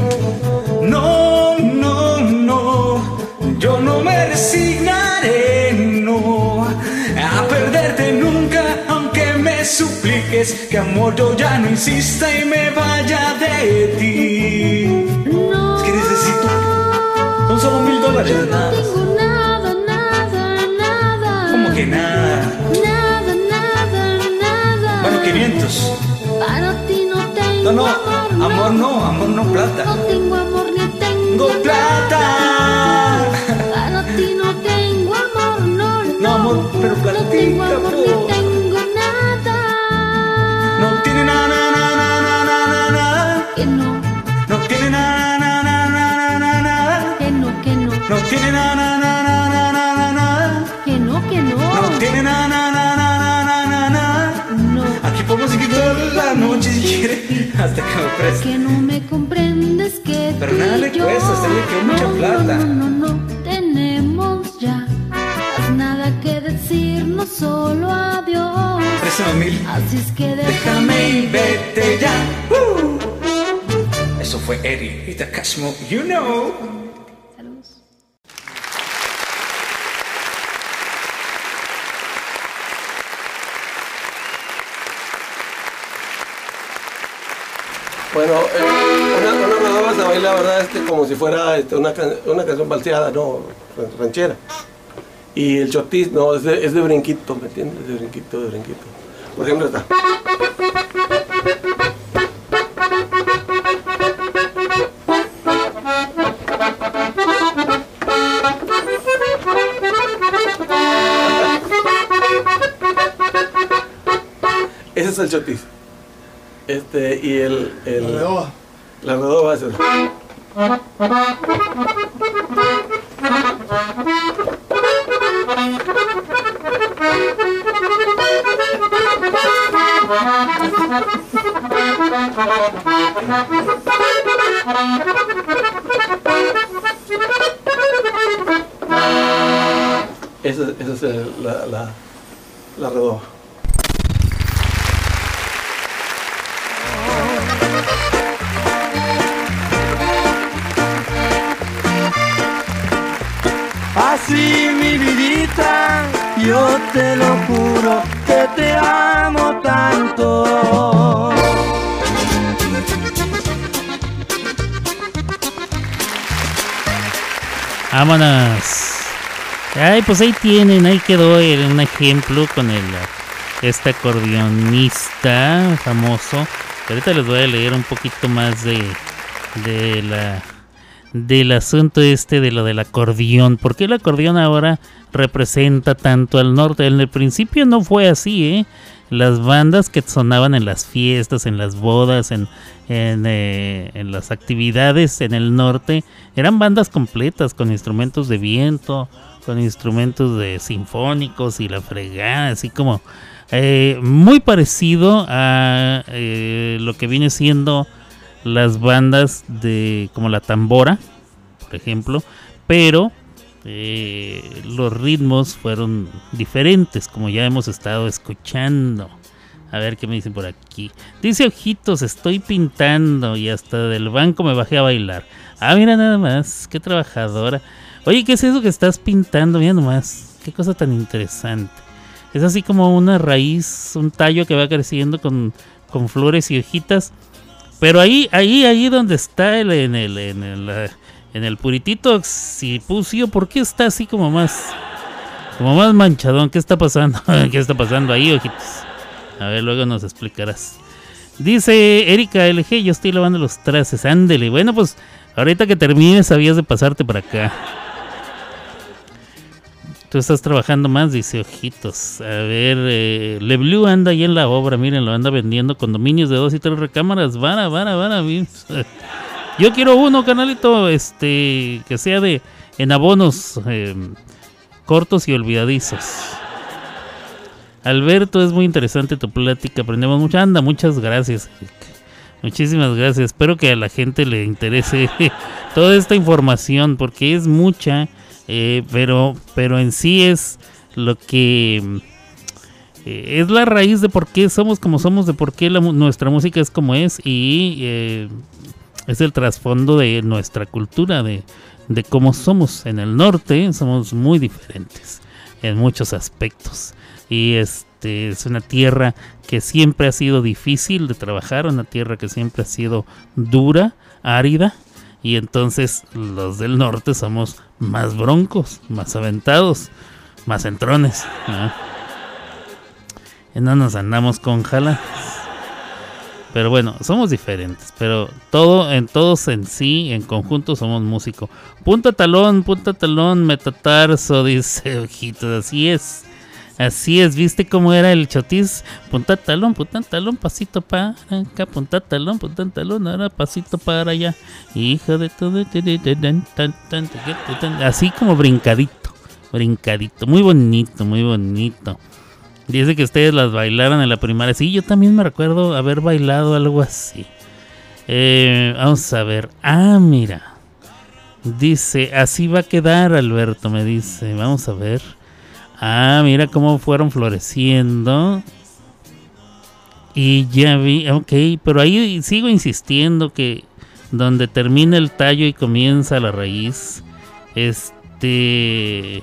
[SPEAKER 8] No, no, no, yo no me resignaré, no, a perderte nunca, aunque me supliques que amor yo ya no insista y me vaya de ti.
[SPEAKER 9] No.
[SPEAKER 8] Es que necesito. Son solo mil dólares.
[SPEAKER 9] Yo no tengo nada, nada, nada.
[SPEAKER 8] ¿Cómo que nada?
[SPEAKER 9] Nada, nada, nada.
[SPEAKER 8] Bueno, 500.
[SPEAKER 9] Para ti no tengo
[SPEAKER 8] No, no,
[SPEAKER 9] amor,
[SPEAKER 8] amor no, amor no,
[SPEAKER 9] No
[SPEAKER 8] plata.
[SPEAKER 9] tengo amor tengo
[SPEAKER 8] plata.
[SPEAKER 9] Para ti no tengo amor, no, no.
[SPEAKER 8] No, amor, pero
[SPEAKER 9] No tengo amor
[SPEAKER 8] po.
[SPEAKER 9] ni tengo nada.
[SPEAKER 8] No tiene nada, nada, nada, nada, nada.
[SPEAKER 9] Que no,
[SPEAKER 8] No tiene nada, nada, nada, nada, nada.
[SPEAKER 9] que no, que no.
[SPEAKER 8] No tiene nada, nada, nada, nada, nada.
[SPEAKER 9] Que no, que no.
[SPEAKER 8] No tiene nada, nada, nada, nada, nada.
[SPEAKER 9] No.
[SPEAKER 8] Aquí podemos seguir toda la noche si quiere, hasta que me preste.
[SPEAKER 9] Que no me que
[SPEAKER 8] Pero nada le cuesta, usted le quedó mucha
[SPEAKER 9] no,
[SPEAKER 8] plata.
[SPEAKER 9] No, no, no, no, tenemos ya más nada que decirnos, solo adiós.
[SPEAKER 8] Préstame mil.
[SPEAKER 9] Así es que
[SPEAKER 8] Déjame y vete ya. Uh. Eso fue Eddie y Takashmo, you know.
[SPEAKER 9] Saludos.
[SPEAKER 10] Bueno, eh, baila, ¿verdad? Este, como si fuera este, una, una canción balseada, no, ranchera. Y el chotis, no, es de, es de brinquito, ¿me entiendes? De brinquito, de brinquito. Por ejemplo, está. Ese es el chotis. Este, y el. el
[SPEAKER 11] La redoba.
[SPEAKER 10] La redoba es. Esa, esa es la, la, la redoba.
[SPEAKER 11] Así mi vidita, yo te lo juro que te amo tanto.
[SPEAKER 1] Vámonos. Ay, pues ahí tienen, ahí quedó un ejemplo con el este acordeonista famoso. Ahorita les voy a leer un poquito más de, de la del asunto este de lo del acordeón. ¿Por qué el acordeón ahora representa tanto al norte? En el principio no fue así, ¿eh? Las bandas que sonaban en las fiestas, en las bodas, en, en, eh, las actividades en el norte, eran bandas completas con instrumentos de viento, con instrumentos de sinfónicos y la fregada, así como eh, muy parecido a eh, lo que viene siendo las bandas de como la tambora, por ejemplo, pero eh, los ritmos fueron diferentes, como ya hemos estado escuchando. A ver qué me dicen por aquí. Dice Ojitos, estoy pintando y hasta del banco me bajé a bailar. Ah, mira nada más, qué trabajadora. Oye, ¿qué es eso que estás pintando? Mira nomás, qué cosa tan interesante. Es así como una raíz, un tallo que va creciendo con, con flores y hojitas. Pero ahí, ahí, ahí donde está el, en el, en el, en el puritito occipucio, ¿por qué está así como más, como más manchadón? ¿Qué está pasando? [laughs] ¿Qué está pasando ahí, ojitos? A ver, luego nos explicarás. Dice Erika LG, yo estoy lavando los trastes, ándele. Bueno, pues ahorita que termines, sabías de pasarte para acá. Estás trabajando más, dice Ojitos. A ver, eh, Le Blue anda ahí en la obra, miren, lo anda vendiendo condominios de dos y tres recámaras. Vara, vara, vara. [laughs] Yo quiero uno, canalito, este, que sea de en abonos eh, cortos y olvidadizos. Alberto, es muy interesante tu plática, aprendemos mucho. Anda, muchas gracias. Muchísimas gracias. Espero que a la gente le interese [laughs] toda esta información porque es mucha, eh, pero, pero en sí es lo que eh, es la raíz de por qué somos como somos, de por qué nuestra música es como es y eh, es el trasfondo de nuestra cultura, de, de cómo somos en el norte, somos muy diferentes en muchos aspectos. Y este es una tierra que siempre ha sido difícil de trabajar, una tierra que siempre ha sido dura, árida. Y entonces los del norte somos más broncos, más aventados, más entrones. ¿no? Y no nos andamos con jala. Pero bueno, somos diferentes. Pero todo, en todos en sí, en conjunto, somos músico. Punta talón, punta talón, metatarso, [laughs] dice Ojitos. Así es. Así es, ¿viste cómo era el chotis? Punta talón, punta talón, pasito para acá, punta talón, punta talón, ahora pasito para allá. Hijo de todo. Así como brincadito, brincadito. Muy bonito, muy bonito. Dice que ustedes las bailaron en la primaria. Sí, yo también me recuerdo haber bailado algo así. Eh, vamos a ver. Ah, mira. Dice, así va a quedar, Alberto, me dice. Vamos a ver. Ah, mira cómo fueron floreciendo. Y ya vi, ok, pero ahí sigo insistiendo que donde termina el tallo y comienza la raíz, este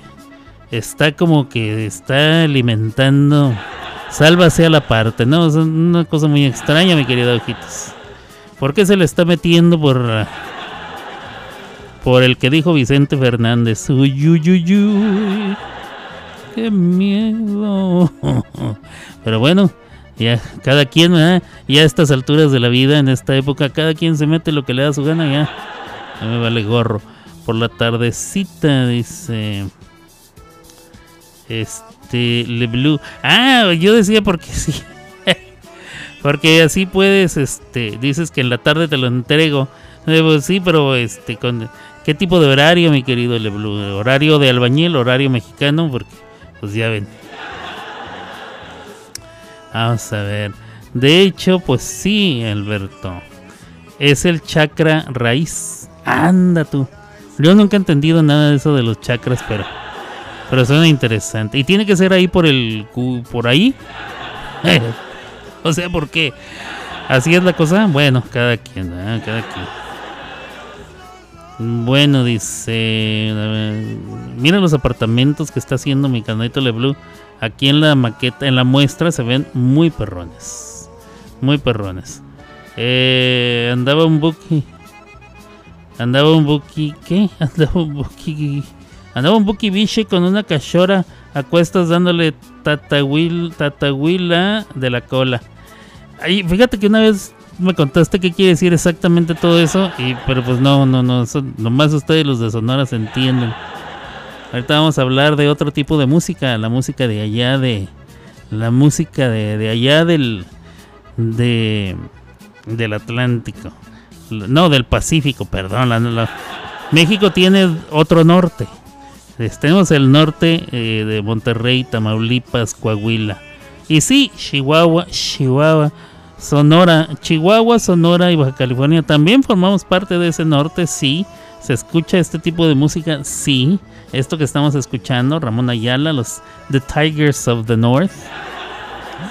[SPEAKER 1] está como que está alimentando, sálvase a la parte, ¿no? Es una cosa muy extraña, mi querido Ojitos. ¿Por qué se le está metiendo por por el que dijo Vicente Fernández? Uy, uy, uy, uy. Qué miedo. [laughs] Pero bueno, ya cada quien, ya a estas alturas de la vida, en esta época, cada quien se mete lo que le da su gana, ya. Me vale gorro. Por la tardecita, dice. Este, Le Blue. Ah, yo decía porque sí. [laughs] porque así puedes, este, dices que en la tarde te lo entrego. Eh, pues sí, pero este, con ¿qué tipo de horario, mi querido Leblu? ¿Horario de albañil, horario mexicano? Porque, pues ya ven. Vamos a ver. De hecho, pues sí, Alberto. Es el chakra raíz. Anda tú. Yo nunca he entendido nada de eso de los chakras, pero pero suena interesante. Y tiene que ser ahí por el por ahí. [laughs] o sea, ¿por qué? Así es la cosa. Bueno, cada quien, cada quien. Bueno, dice. Mira los apartamentos que está haciendo mi canalito Blue. Aquí en la maqueta, en la muestra, se ven muy perrones. Muy perrones. Eh, andaba un buki. Andaba un buki. ¿Qué? [laughs] Andaba un buki. Andaba un buki biche con una cachora a cuestas dándole tatahuil, tatahuila de la cola. Ahí, fíjate que una vez me contaste qué quiere decir exactamente todo eso, y pero pues no, no, no, eso nomás ustedes los de Sonora se entienden. Ahorita vamos a hablar de otro tipo de música, la música de allá de la música de, de allá del de del Atlántico. No, del Pacífico, perdón. la- la- México tiene otro norte. Tenemos el norte eh, de Monterrey, Tamaulipas, Coahuila. Y sí, Chihuahua, Chihuahua, Sonora, Chihuahua, Sonora y Baja California también formamos parte de ese norte, sí. Se escucha este tipo de música, sí. Esto que estamos escuchando, Ramón Ayala, los The Tigers of the North.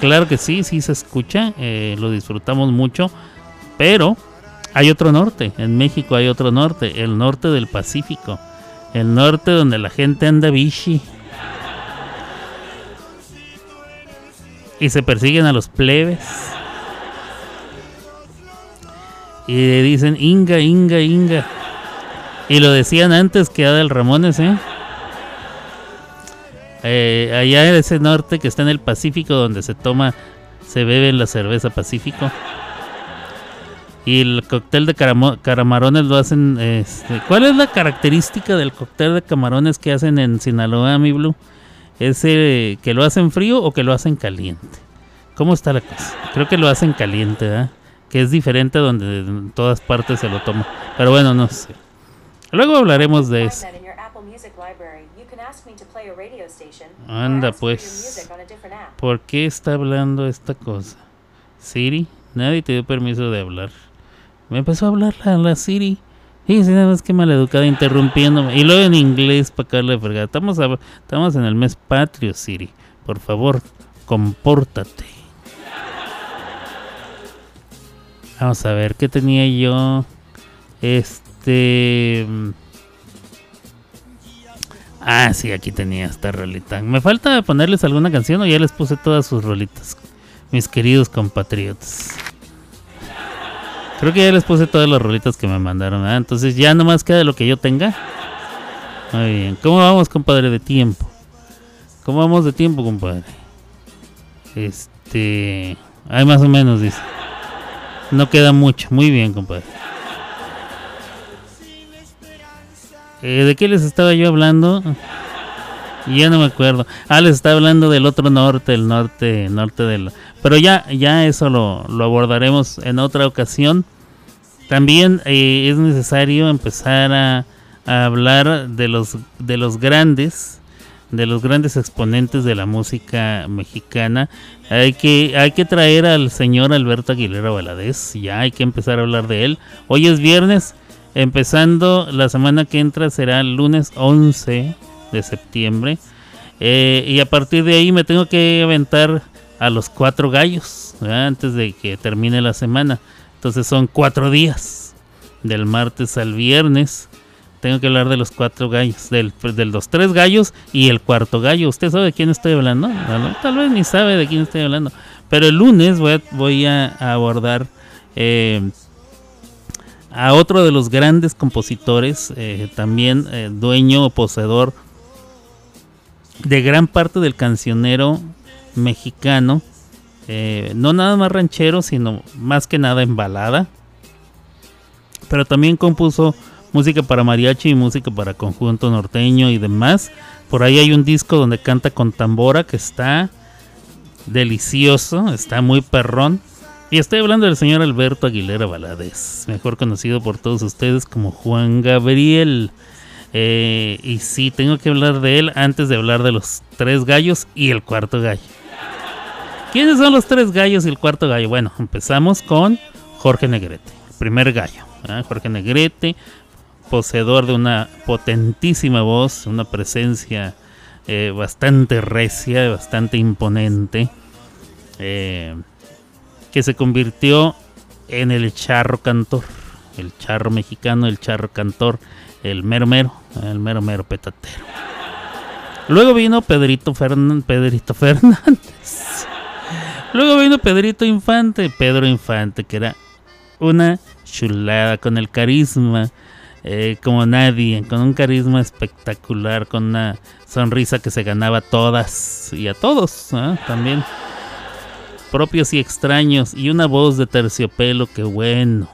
[SPEAKER 1] Claro que sí, sí se escucha, eh, lo disfrutamos mucho, pero hay otro norte, en México hay otro norte, el norte del Pacífico, el norte donde la gente anda bichi y se persiguen a los plebes y dicen Inga, Inga, Inga. Y lo decían antes que Adal Ramones, ¿eh? Eh, allá en ese norte que está en el Pacífico donde se toma, se bebe la cerveza Pacífico. Y el cóctel de camarones lo hacen. Este, ¿Cuál es la característica del cóctel de camarones que hacen en Sinaloa, mi Blue? ¿Es eh, que lo hacen frío o que lo hacen caliente? ¿Cómo está la cosa? Creo que lo hacen caliente, ¿verdad? Que es diferente donde en todas partes se lo toma. Pero bueno, no sé. Luego hablaremos de eso. Anda pues. ¿Por qué está hablando esta cosa? Siri, nadie te dio permiso de hablar. Me empezó a hablar la, la Siri. Y sí, nada más que maleducada interrumpiéndome. Y luego en inglés para caerle fregada. Estamos, a- estamos en el mes patrio, Siri. Por favor, compórtate. Vamos a ver, ¿qué tenía yo? Este... mm, Ah, sí, aquí tenía esta rolita. Me falta ponerles alguna canción o ya les puse todas sus rolitas, mis queridos compatriotas. Creo que ya les puse todas las rolitas que me mandaron, ¿verdad? Entonces ya nomás queda lo que yo tenga. Muy bien. ¿Cómo vamos, compadre, de tiempo? ¿Cómo vamos de tiempo, compadre? Este... Hay más o menos, dice. No queda mucho. Muy bien, compadre. Eh, ¿De qué les estaba yo hablando? Ya no me acuerdo. Ah, les estaba hablando del otro norte, el norte, norte del... Pero ya, ya eso lo, lo abordaremos en otra ocasión. También eh, es necesario empezar a, a hablar de los, de los grandes, de los grandes exponentes de la música mexicana. Hay que, hay que traer al señor Alberto Aguilera Valadez. Ya hay que empezar a hablar de él. Hoy es viernes. Empezando la semana que entra será el lunes 11 de septiembre. Eh, y a partir de ahí me tengo que aventar a los cuatro gallos antes de que termine la semana. Entonces son cuatro días. Del martes al viernes. Tengo que hablar de los cuatro gallos. Del, de los tres gallos y el cuarto gallo. ¿Usted sabe de quién estoy hablando? Tal- vez ni sabe de quién estoy hablando. Pero el lunes voy a, abordar eh, a otro de los grandes compositores, eh, también eh, dueño o poseedor de gran parte del cancionero mexicano, no nada más ranchero, sino más que nada en balada, pero también compuso música para mariachi y música para conjunto norteño y demás. Por ahí hay un disco donde canta con tambora que está delicioso, está muy perrón. Y estoy hablando del señor Alberto Aguilera Valadez, mejor conocido por todos ustedes como Juan Gabriel. Eh, y sí, tengo que hablar de él antes de hablar de los tres gallos y el cuarto gallo. ¿Quiénes son los tres gallos y el cuarto gallo? Bueno, empezamos con Jorge Negrete, primer gallo. Jorge Negrete, poseedor de una potentísima voz, una presencia eh, bastante recia, bastante imponente, eh, que se convirtió en el charro cantor, el charro mexicano, el charro cantor, el mero mero, el mero mero petatero. Luego vino Pedrito, Pedrito Fernández. Luego vino Pedrito Infante, Pedro Infante, que era una chulada con el carisma eh, como nadie, con un carisma espectacular, con una sonrisa que se ganaba a todas y a todos ¿ah? también, propios y extraños, y una voz de terciopelo que bueno,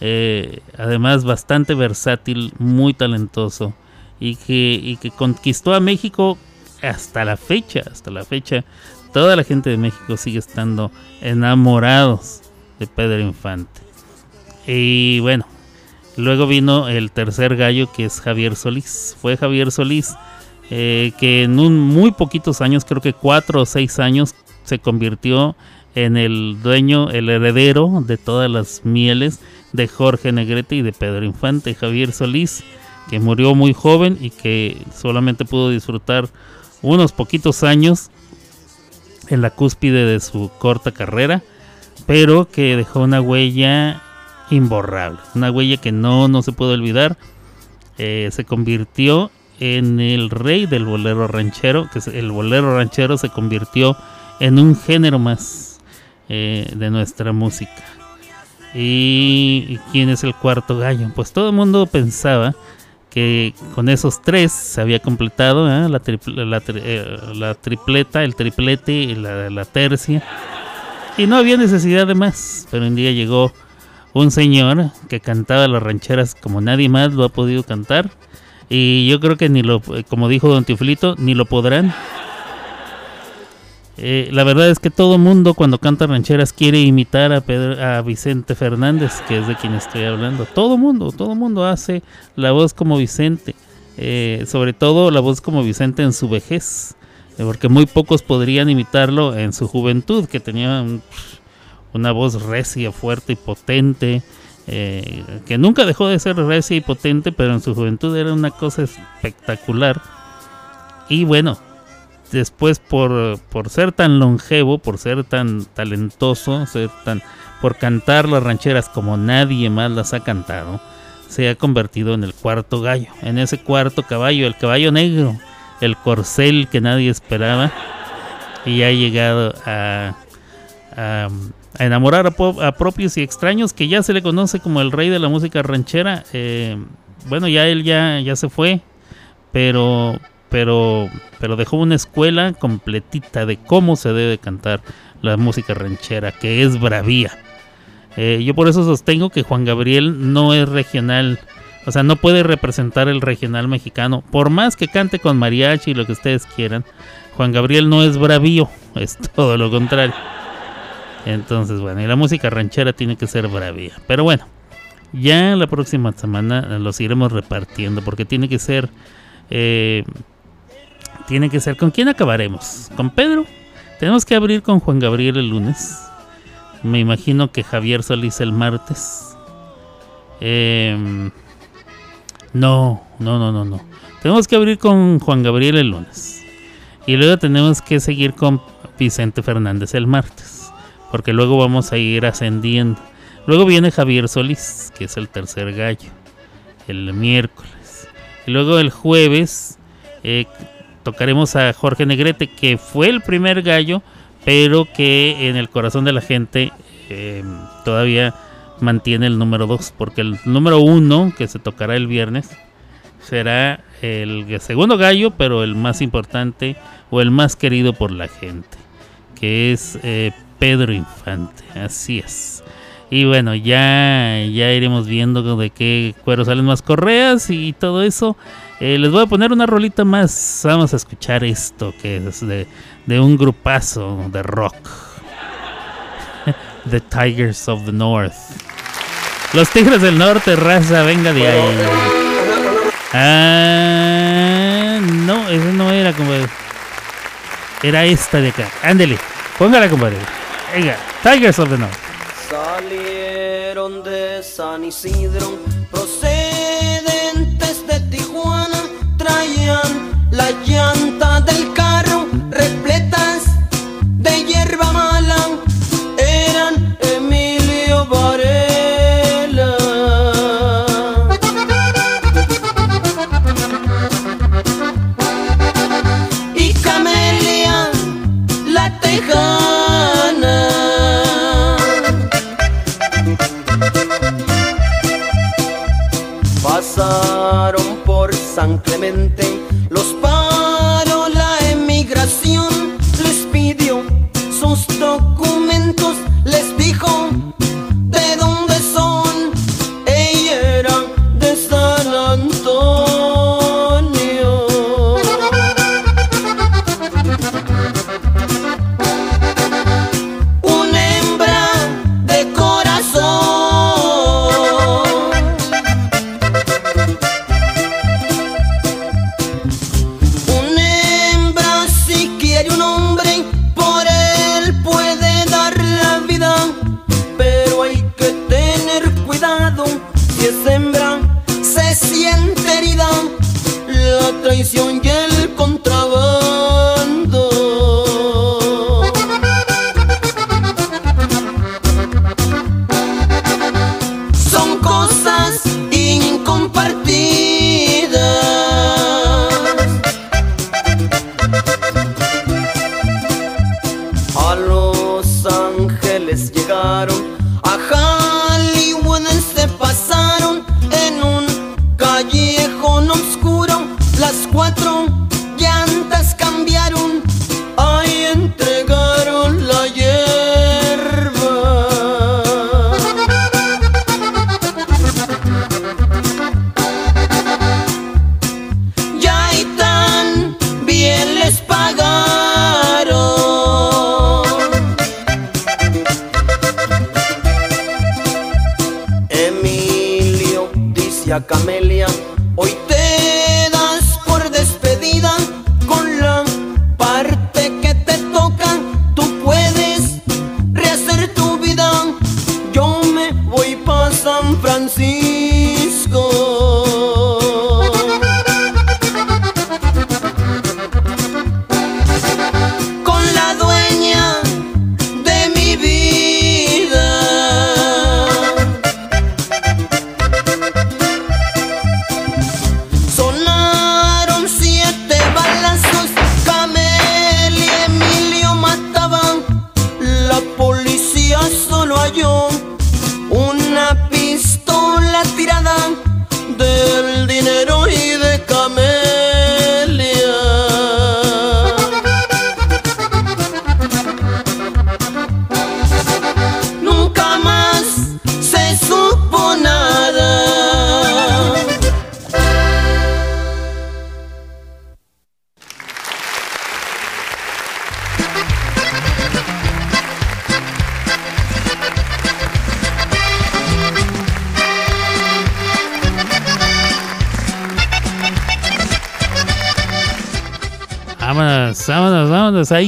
[SPEAKER 1] eh, además bastante versátil, muy talentoso y que, y que conquistó a México hasta la fecha, hasta la fecha. Toda la gente de México sigue estando enamorados de Pedro Infante. Y bueno, Luego vino el tercer gallo que es Javier Solís. Fue Javier Solís eh, que en un muy poquitos años, creo que cuatro o seis años, se convirtió en el dueño, el heredero de todas las mieles de Jorge Negrete y de Pedro Infante. Javier Solís, que murió muy joven y que solamente pudo disfrutar unos poquitos años en la cúspide de su corta carrera, pero que dejó una huella imborrable. Una huella que no, no se puede olvidar. Eh, se convirtió en el rey del bolero ranchero, que el bolero ranchero se convirtió en un género más eh, de nuestra música. ¿Y quién es el cuarto gallo? Pues todo el mundo pensaba que con esos tres se había completado ¿eh? la, tripleta, el triplete y la tercia. Y no había necesidad de más, pero un día llegó un señor que cantaba las rancheras como nadie más lo ha podido cantar. Y yo creo que ni lo, como dijo Don Tiflito, ni lo podrán. Eh, la verdad es que todo mundo cuando canta rancheras quiere imitar a, a Vicente Fernández, que es de quien estoy hablando. Todo mundo, todo mundo hace la voz como Vicente. Eh, sobre todo la voz como Vicente en su vejez. Porque muy pocos podrían imitarlo en su juventud, que tenía una voz recia, fuerte y potente, eh, que nunca dejó de ser recia y potente, pero en su juventud era una cosa espectacular. Y bueno, después por, por ser tan longevo, por ser tan talentoso, ser tan, por cantar las rancheras como nadie más las ha cantado, se ha convertido en el cuarto gallo, en ese cuarto caballo, el caballo negro, el corcel que nadie esperaba, y ha llegado a, a, a enamorar a, propios y extraños, que ya se le conoce como el rey de la música ranchera. Eh, bueno, ya él ya, ya se fue, pero, pero, pero dejó una escuela completita de cómo se debe cantar la música ranchera, que es bravía. Eh, yo por eso sostengo que Juan Gabriel no es regional, o sea, no puede representar el regional mexicano, por más que cante con mariachi y lo que ustedes quieran. Juan Gabriel no es bravío, [laughs] es todo lo contrario. Entonces, bueno, y la música ranchera tiene que ser bravía. Pero bueno, ya la próxima semana los iremos repartiendo porque tiene que ser... Eh, tiene que ser... ¿Con quién acabaremos? ¿Con Pedro? Tenemos que abrir con Juan Gabriel el lunes. Me imagino que Javier Solís el martes. Em, no, no, no, no, no. Tenemos que abrir con Juan Gabriel el lunes. Y luego tenemos que seguir con Vicente Fernández el martes porque luego vamos a ir ascendiendo. Luego viene Javier Solís, que es el tercer gallo, el miércoles. Y luego el jueves eh, tocaremos a Jorge Negrete, que fue el primer gallo, pero que en el corazón de la gente em, todavía mantiene el número 2, porque el número 1, que se tocará el viernes, será el segundo gallo, pero el más importante o el más querido por la gente, que es eh, Pedro Infante, así es. Y bueno, ya, ya iremos viendo de qué cuero salen más correas y todo eso. Eh, les voy a poner una rolita más. Vamos a escuchar esto que es de, un grupazo de rock. [laughs] The Tigers of the North. Los Tigres del Norte, raza, venga de ahí. Ah, no, eso no era, compadre. Era esta de acá. Ándele, póngala, compadre. Tigers of the
[SPEAKER 3] de San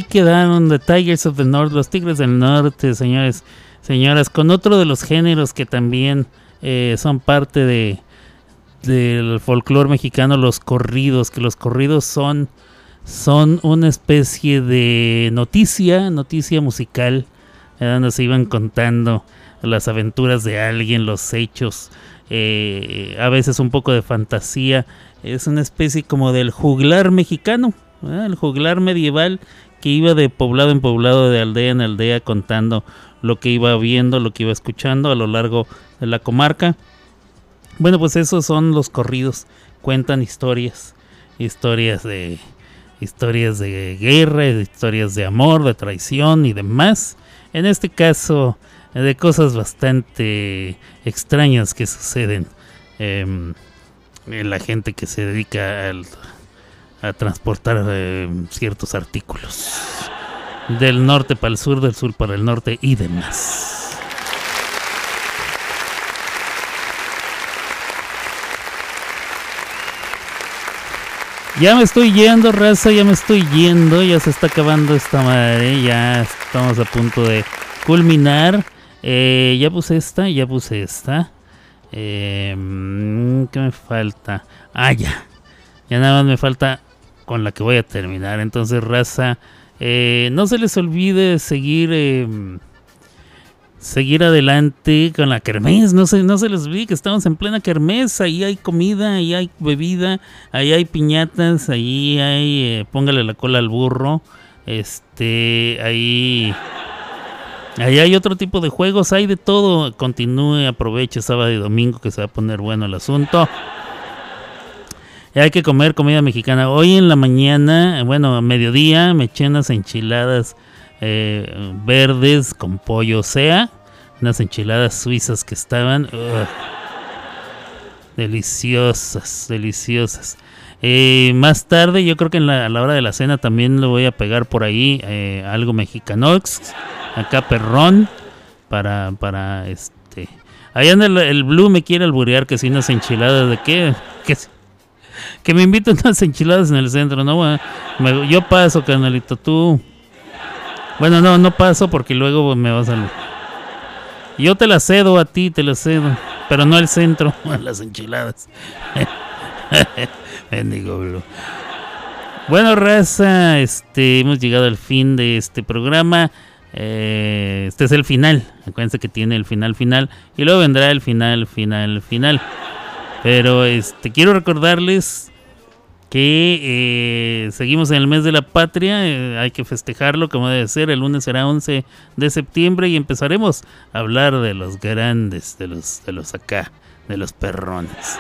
[SPEAKER 1] quedaron The Tigers of the North, los Tigres del Norte, señores, señoras, con otro de los géneros que también eh, son parte de del folclore mexicano, los corridos, que los corridos son son una especie de noticia, noticia musical, eh, donde se iban contando las aventuras de alguien, los hechos, eh, a veces un poco de fantasía. Es una especie como del juglar mexicano, el juglar medieval que iba de poblado en poblado, de aldea en aldea, contando lo que iba viendo, lo que iba escuchando a lo largo de la comarca. Bueno, pues esos son los corridos, cuentan historias, historias de historias de guerra, historias de amor, de traición y demás. En este caso, de cosas bastante extrañas que suceden em, en la gente que se dedica al- a transportar eh, ciertos artículos. Del norte para el sur, del sur para el norte y demás. Ya me estoy yendo, raza, ya me estoy yendo, ya se está acabando esta madre, ya estamos a punto de culminar. Eh, ya puse esta, ya puse esta. Em, ¿Qué me falta? Ah, ya. Ya nada más me falta con la que voy a terminar. Entonces, raza, eh, no se les olvide seguir em, seguir adelante con la kermés. No se, no se les olvide que estamos en plena kermés. Ahí hay comida, ahí hay bebida, ahí hay piñatas, ahí hay. eh, póngale la cola al burro. Este, ahí. Ahí hay otro tipo de juegos, hay de todo. Continúe, aproveche sábado y domingo que se va a poner bueno el asunto. Hay que comer comida mexicana. Hoy en la mañana, bueno, a mediodía, me eché unas enchiladas eh, verdes con pollo sea. Unas enchiladas suizas que estaban deliciosas, deliciosas. Eh, más tarde, yo creo que en la- a la hora de la cena también le voy a pegar por ahí eh, algo mexicanox. Acá perrón. Para, para este. Ahí anda el, Blue me quiere alburear que si unas enchiladas de qué. Que, que me inviten [laughs] unas enchiladas en el centro, ¿no? Yo paso, canalito, tú. Bueno, no, no paso porque luego me vas a... Yo te las cedo a ti, te las cedo. Pero no al centro, [laughs] las enchiladas. [laughs] Bendigo, Blue. Bueno, raza, este, hemos llegado al fin de este programa. Eh, este es el final. Acuérdense que tiene el final final. Y luego vendrá el final, final, final. Pero este quiero recordarles que eh, seguimos en el mes de la patria. eh, hay que festejarlo como debe ser. El lunes será 11 de septiembre y empezaremos a hablar de los grandes, de los, de los acá, de los perrones.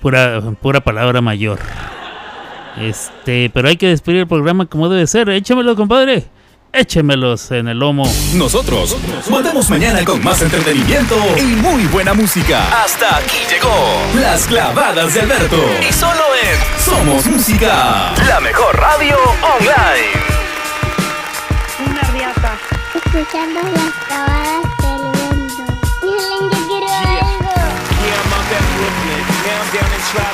[SPEAKER 1] Pura, pura palabra mayor. Este, pero hay que despedir el programa como debe ser. Échamelo, compadre. Échemelos en el lomo.
[SPEAKER 12] Nosotros volvemos mañana con más entretenimiento y muy buena música. Hasta aquí llegó Las clavadas de Alberto. Y solo en Somos Música, la mejor radio online.
[SPEAKER 13] Una riata.
[SPEAKER 14] Escuchando las clavadas del viento. Miren, yo quiero algo.
[SPEAKER 15] Yeah, I'm out at Brooklyn. Now I'm down in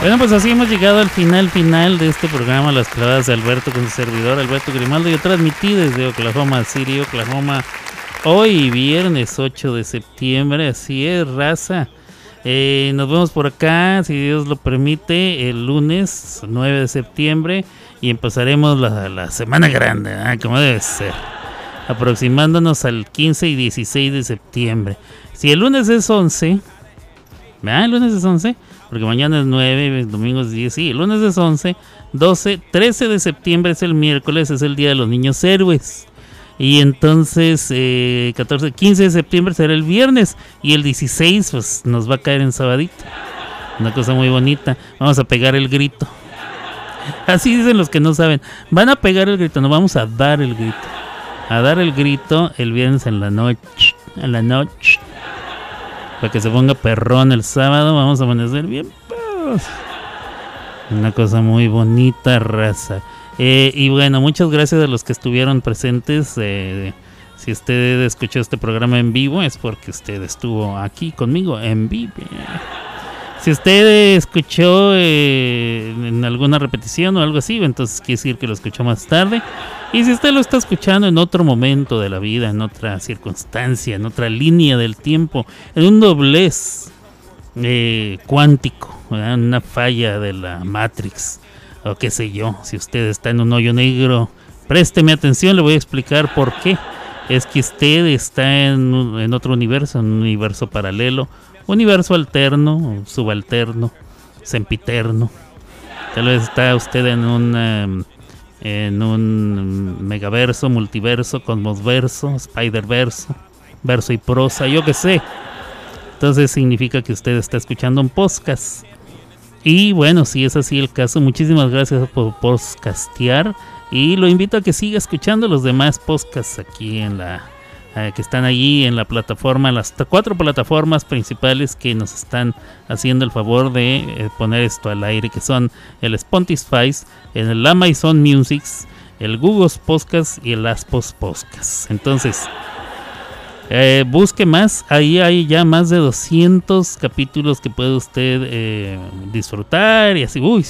[SPEAKER 1] Bueno, pues así hemos llegado al final final de este programa Las clavadas de Alberto con su servidor Alberto Grimaldo. Yo transmití desde Oklahoma City, Oklahoma, hoy viernes 8 de septiembre. Así es, raza. Eh, nos vemos por acá, si Dios lo permite, el lunes 9 de septiembre y empezaremos la, la semana grande, ¿ah? como debe ser. Aproximándonos al 15 y 16 de septiembre. Si el lunes es 11, ¿verdad? El lunes es 11, porque mañana es 9, el domingo es 10, sí, el lunes es 11, 12, 13 de septiembre es el miércoles, es el Día de los Niños Héroes. Y entonces, eh, 14, 15 de septiembre será el viernes. Y el 16, pues nos va a caer en sabadito. Una cosa muy bonita. Vamos a pegar el grito. Así dicen los que no saben. Van a pegar el grito, no vamos a dar el grito. A dar el grito el viernes en la noche. En la noche. Para que se ponga perrón el sábado. Vamos a amanecer bien. Una cosa muy bonita, raza. Eh, y bueno, muchas gracias a los que estuvieron presentes. eh, si usted escuchó este programa en vivo, es porque usted estuvo aquí conmigo en vivo. Si usted escuchó eh, en alguna repetición o algo así, entonces quiere decir que lo escuchó más tarde. Y si usted lo está escuchando en otro momento de la vida, en otra circunstancia, en otra línea del tiempo, en un doblez eh, cuántico, ¿verdad? una falla de la Matrix, o qué sé yo, si usted está en un hoyo negro, présteme atención, le voy a explicar por qué. Es que usted está en, en otro universo, en un universo paralelo, universo alterno, subalterno, sempiterno. Tal vez está usted en un em, en un megaverso, multiverso, cosmosverso, spiderverso, verso y prosa, yo qué sé. Entonces significa que usted está escuchando un podcast. Y bueno, si es así el caso, muchísimas gracias por podcastear. Y lo invito a que siga escuchando los demás podcasts aquí en la eh, que están allí en la plataforma, las cuatro plataformas principales que nos están haciendo el favor de eh, poner esto al aire, que son el Spotify, el Amazon Music, el Google Podcast y el Aspos Podcast. Entonces, eh, busque más, ahí hay ya más de 200 capítulos que puede usted eh, disfrutar y así, uy,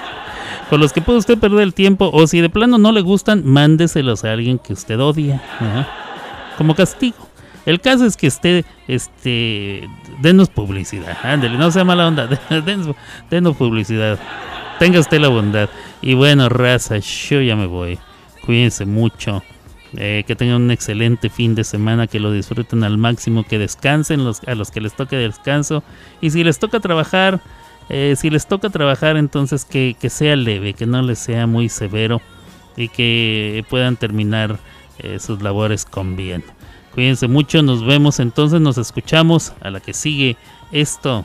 [SPEAKER 1] [laughs] con los que puede usted perder el tiempo o si de plano no le gustan, mándeselos a alguien que usted odia, como castigo. El caso es que usted, este, denos publicidad, ándele, no sea mala onda, [laughs] denos, denos publicidad, tenga usted la bondad. Y bueno, raza, yo ya me voy, cuídense mucho. Eh, que tengan un excelente fin de semana, que lo disfruten al máximo, que descansen los, a los que les toque descanso. Y si les toca trabajar, eh, si les toca trabajar, entonces que, que sea leve, que no les sea muy severo y que puedan terminar eh, sus labores con bien. Cuídense mucho, nos vemos entonces, nos escuchamos a la que sigue. Esto,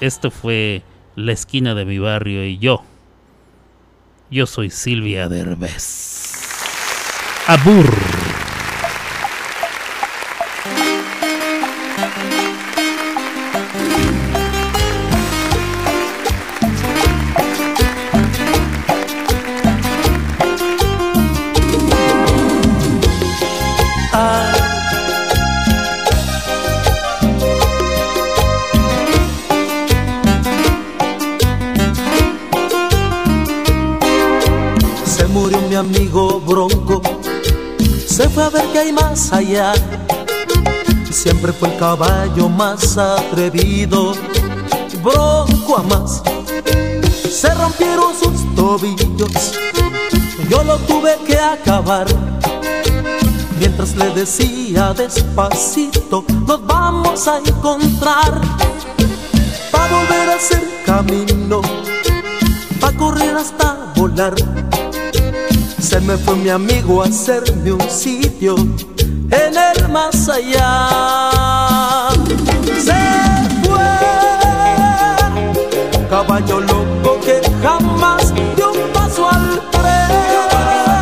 [SPEAKER 1] esto fue la esquina de mi barrio y yo, yo soy Silvia Derbez. Abur.
[SPEAKER 16] Allá. Siempre fue el caballo más atrevido, Bronco a más. Se rompieron sus tobillos, yo lo tuve que acabar. Mientras le decía despacito, nos vamos a encontrar. Pa' volver a hacer camino, pa' correr hasta volar. Se me fue mi amigo a hacerme un sitio en el más allá. Se fue, caballo loco que jamás dio un paso al tren,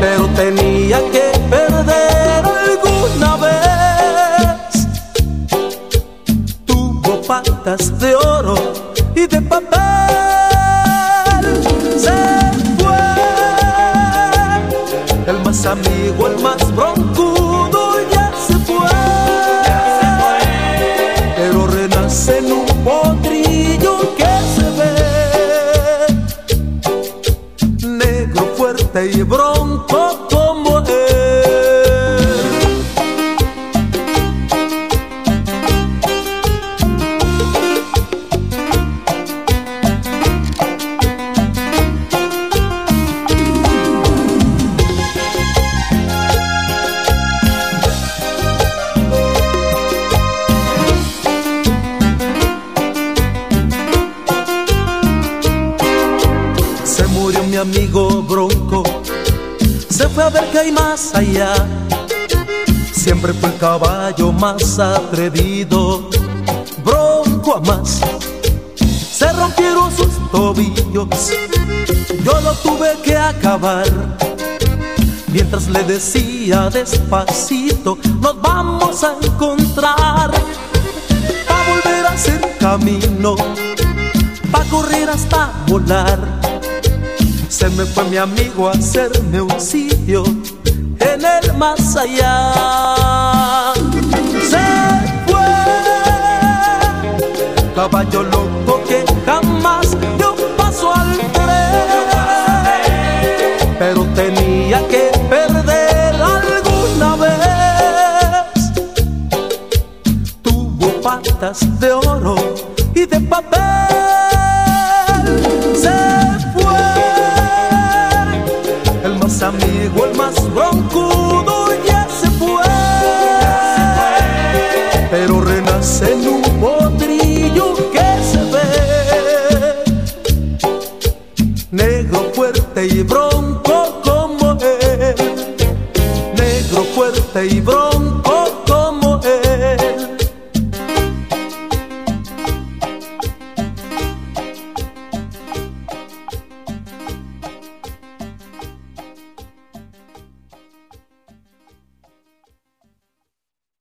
[SPEAKER 16] pero tenía que perder alguna vez. Tuvo patas de más atrevido, Bronco a más. Se rompieron sus tobillos, yo lo tuve que acabar. Mientras le decía despacito, nos vamos a encontrar. Pa' volver a hacer camino, pa' correr hasta volar. Se me fue mi amigo a hacerme un sitio en el más allá. Se fue caballo loco que jamás dio paso al tren. Pero tenía que perder alguna vez. Tuvo patas de oro y de papel.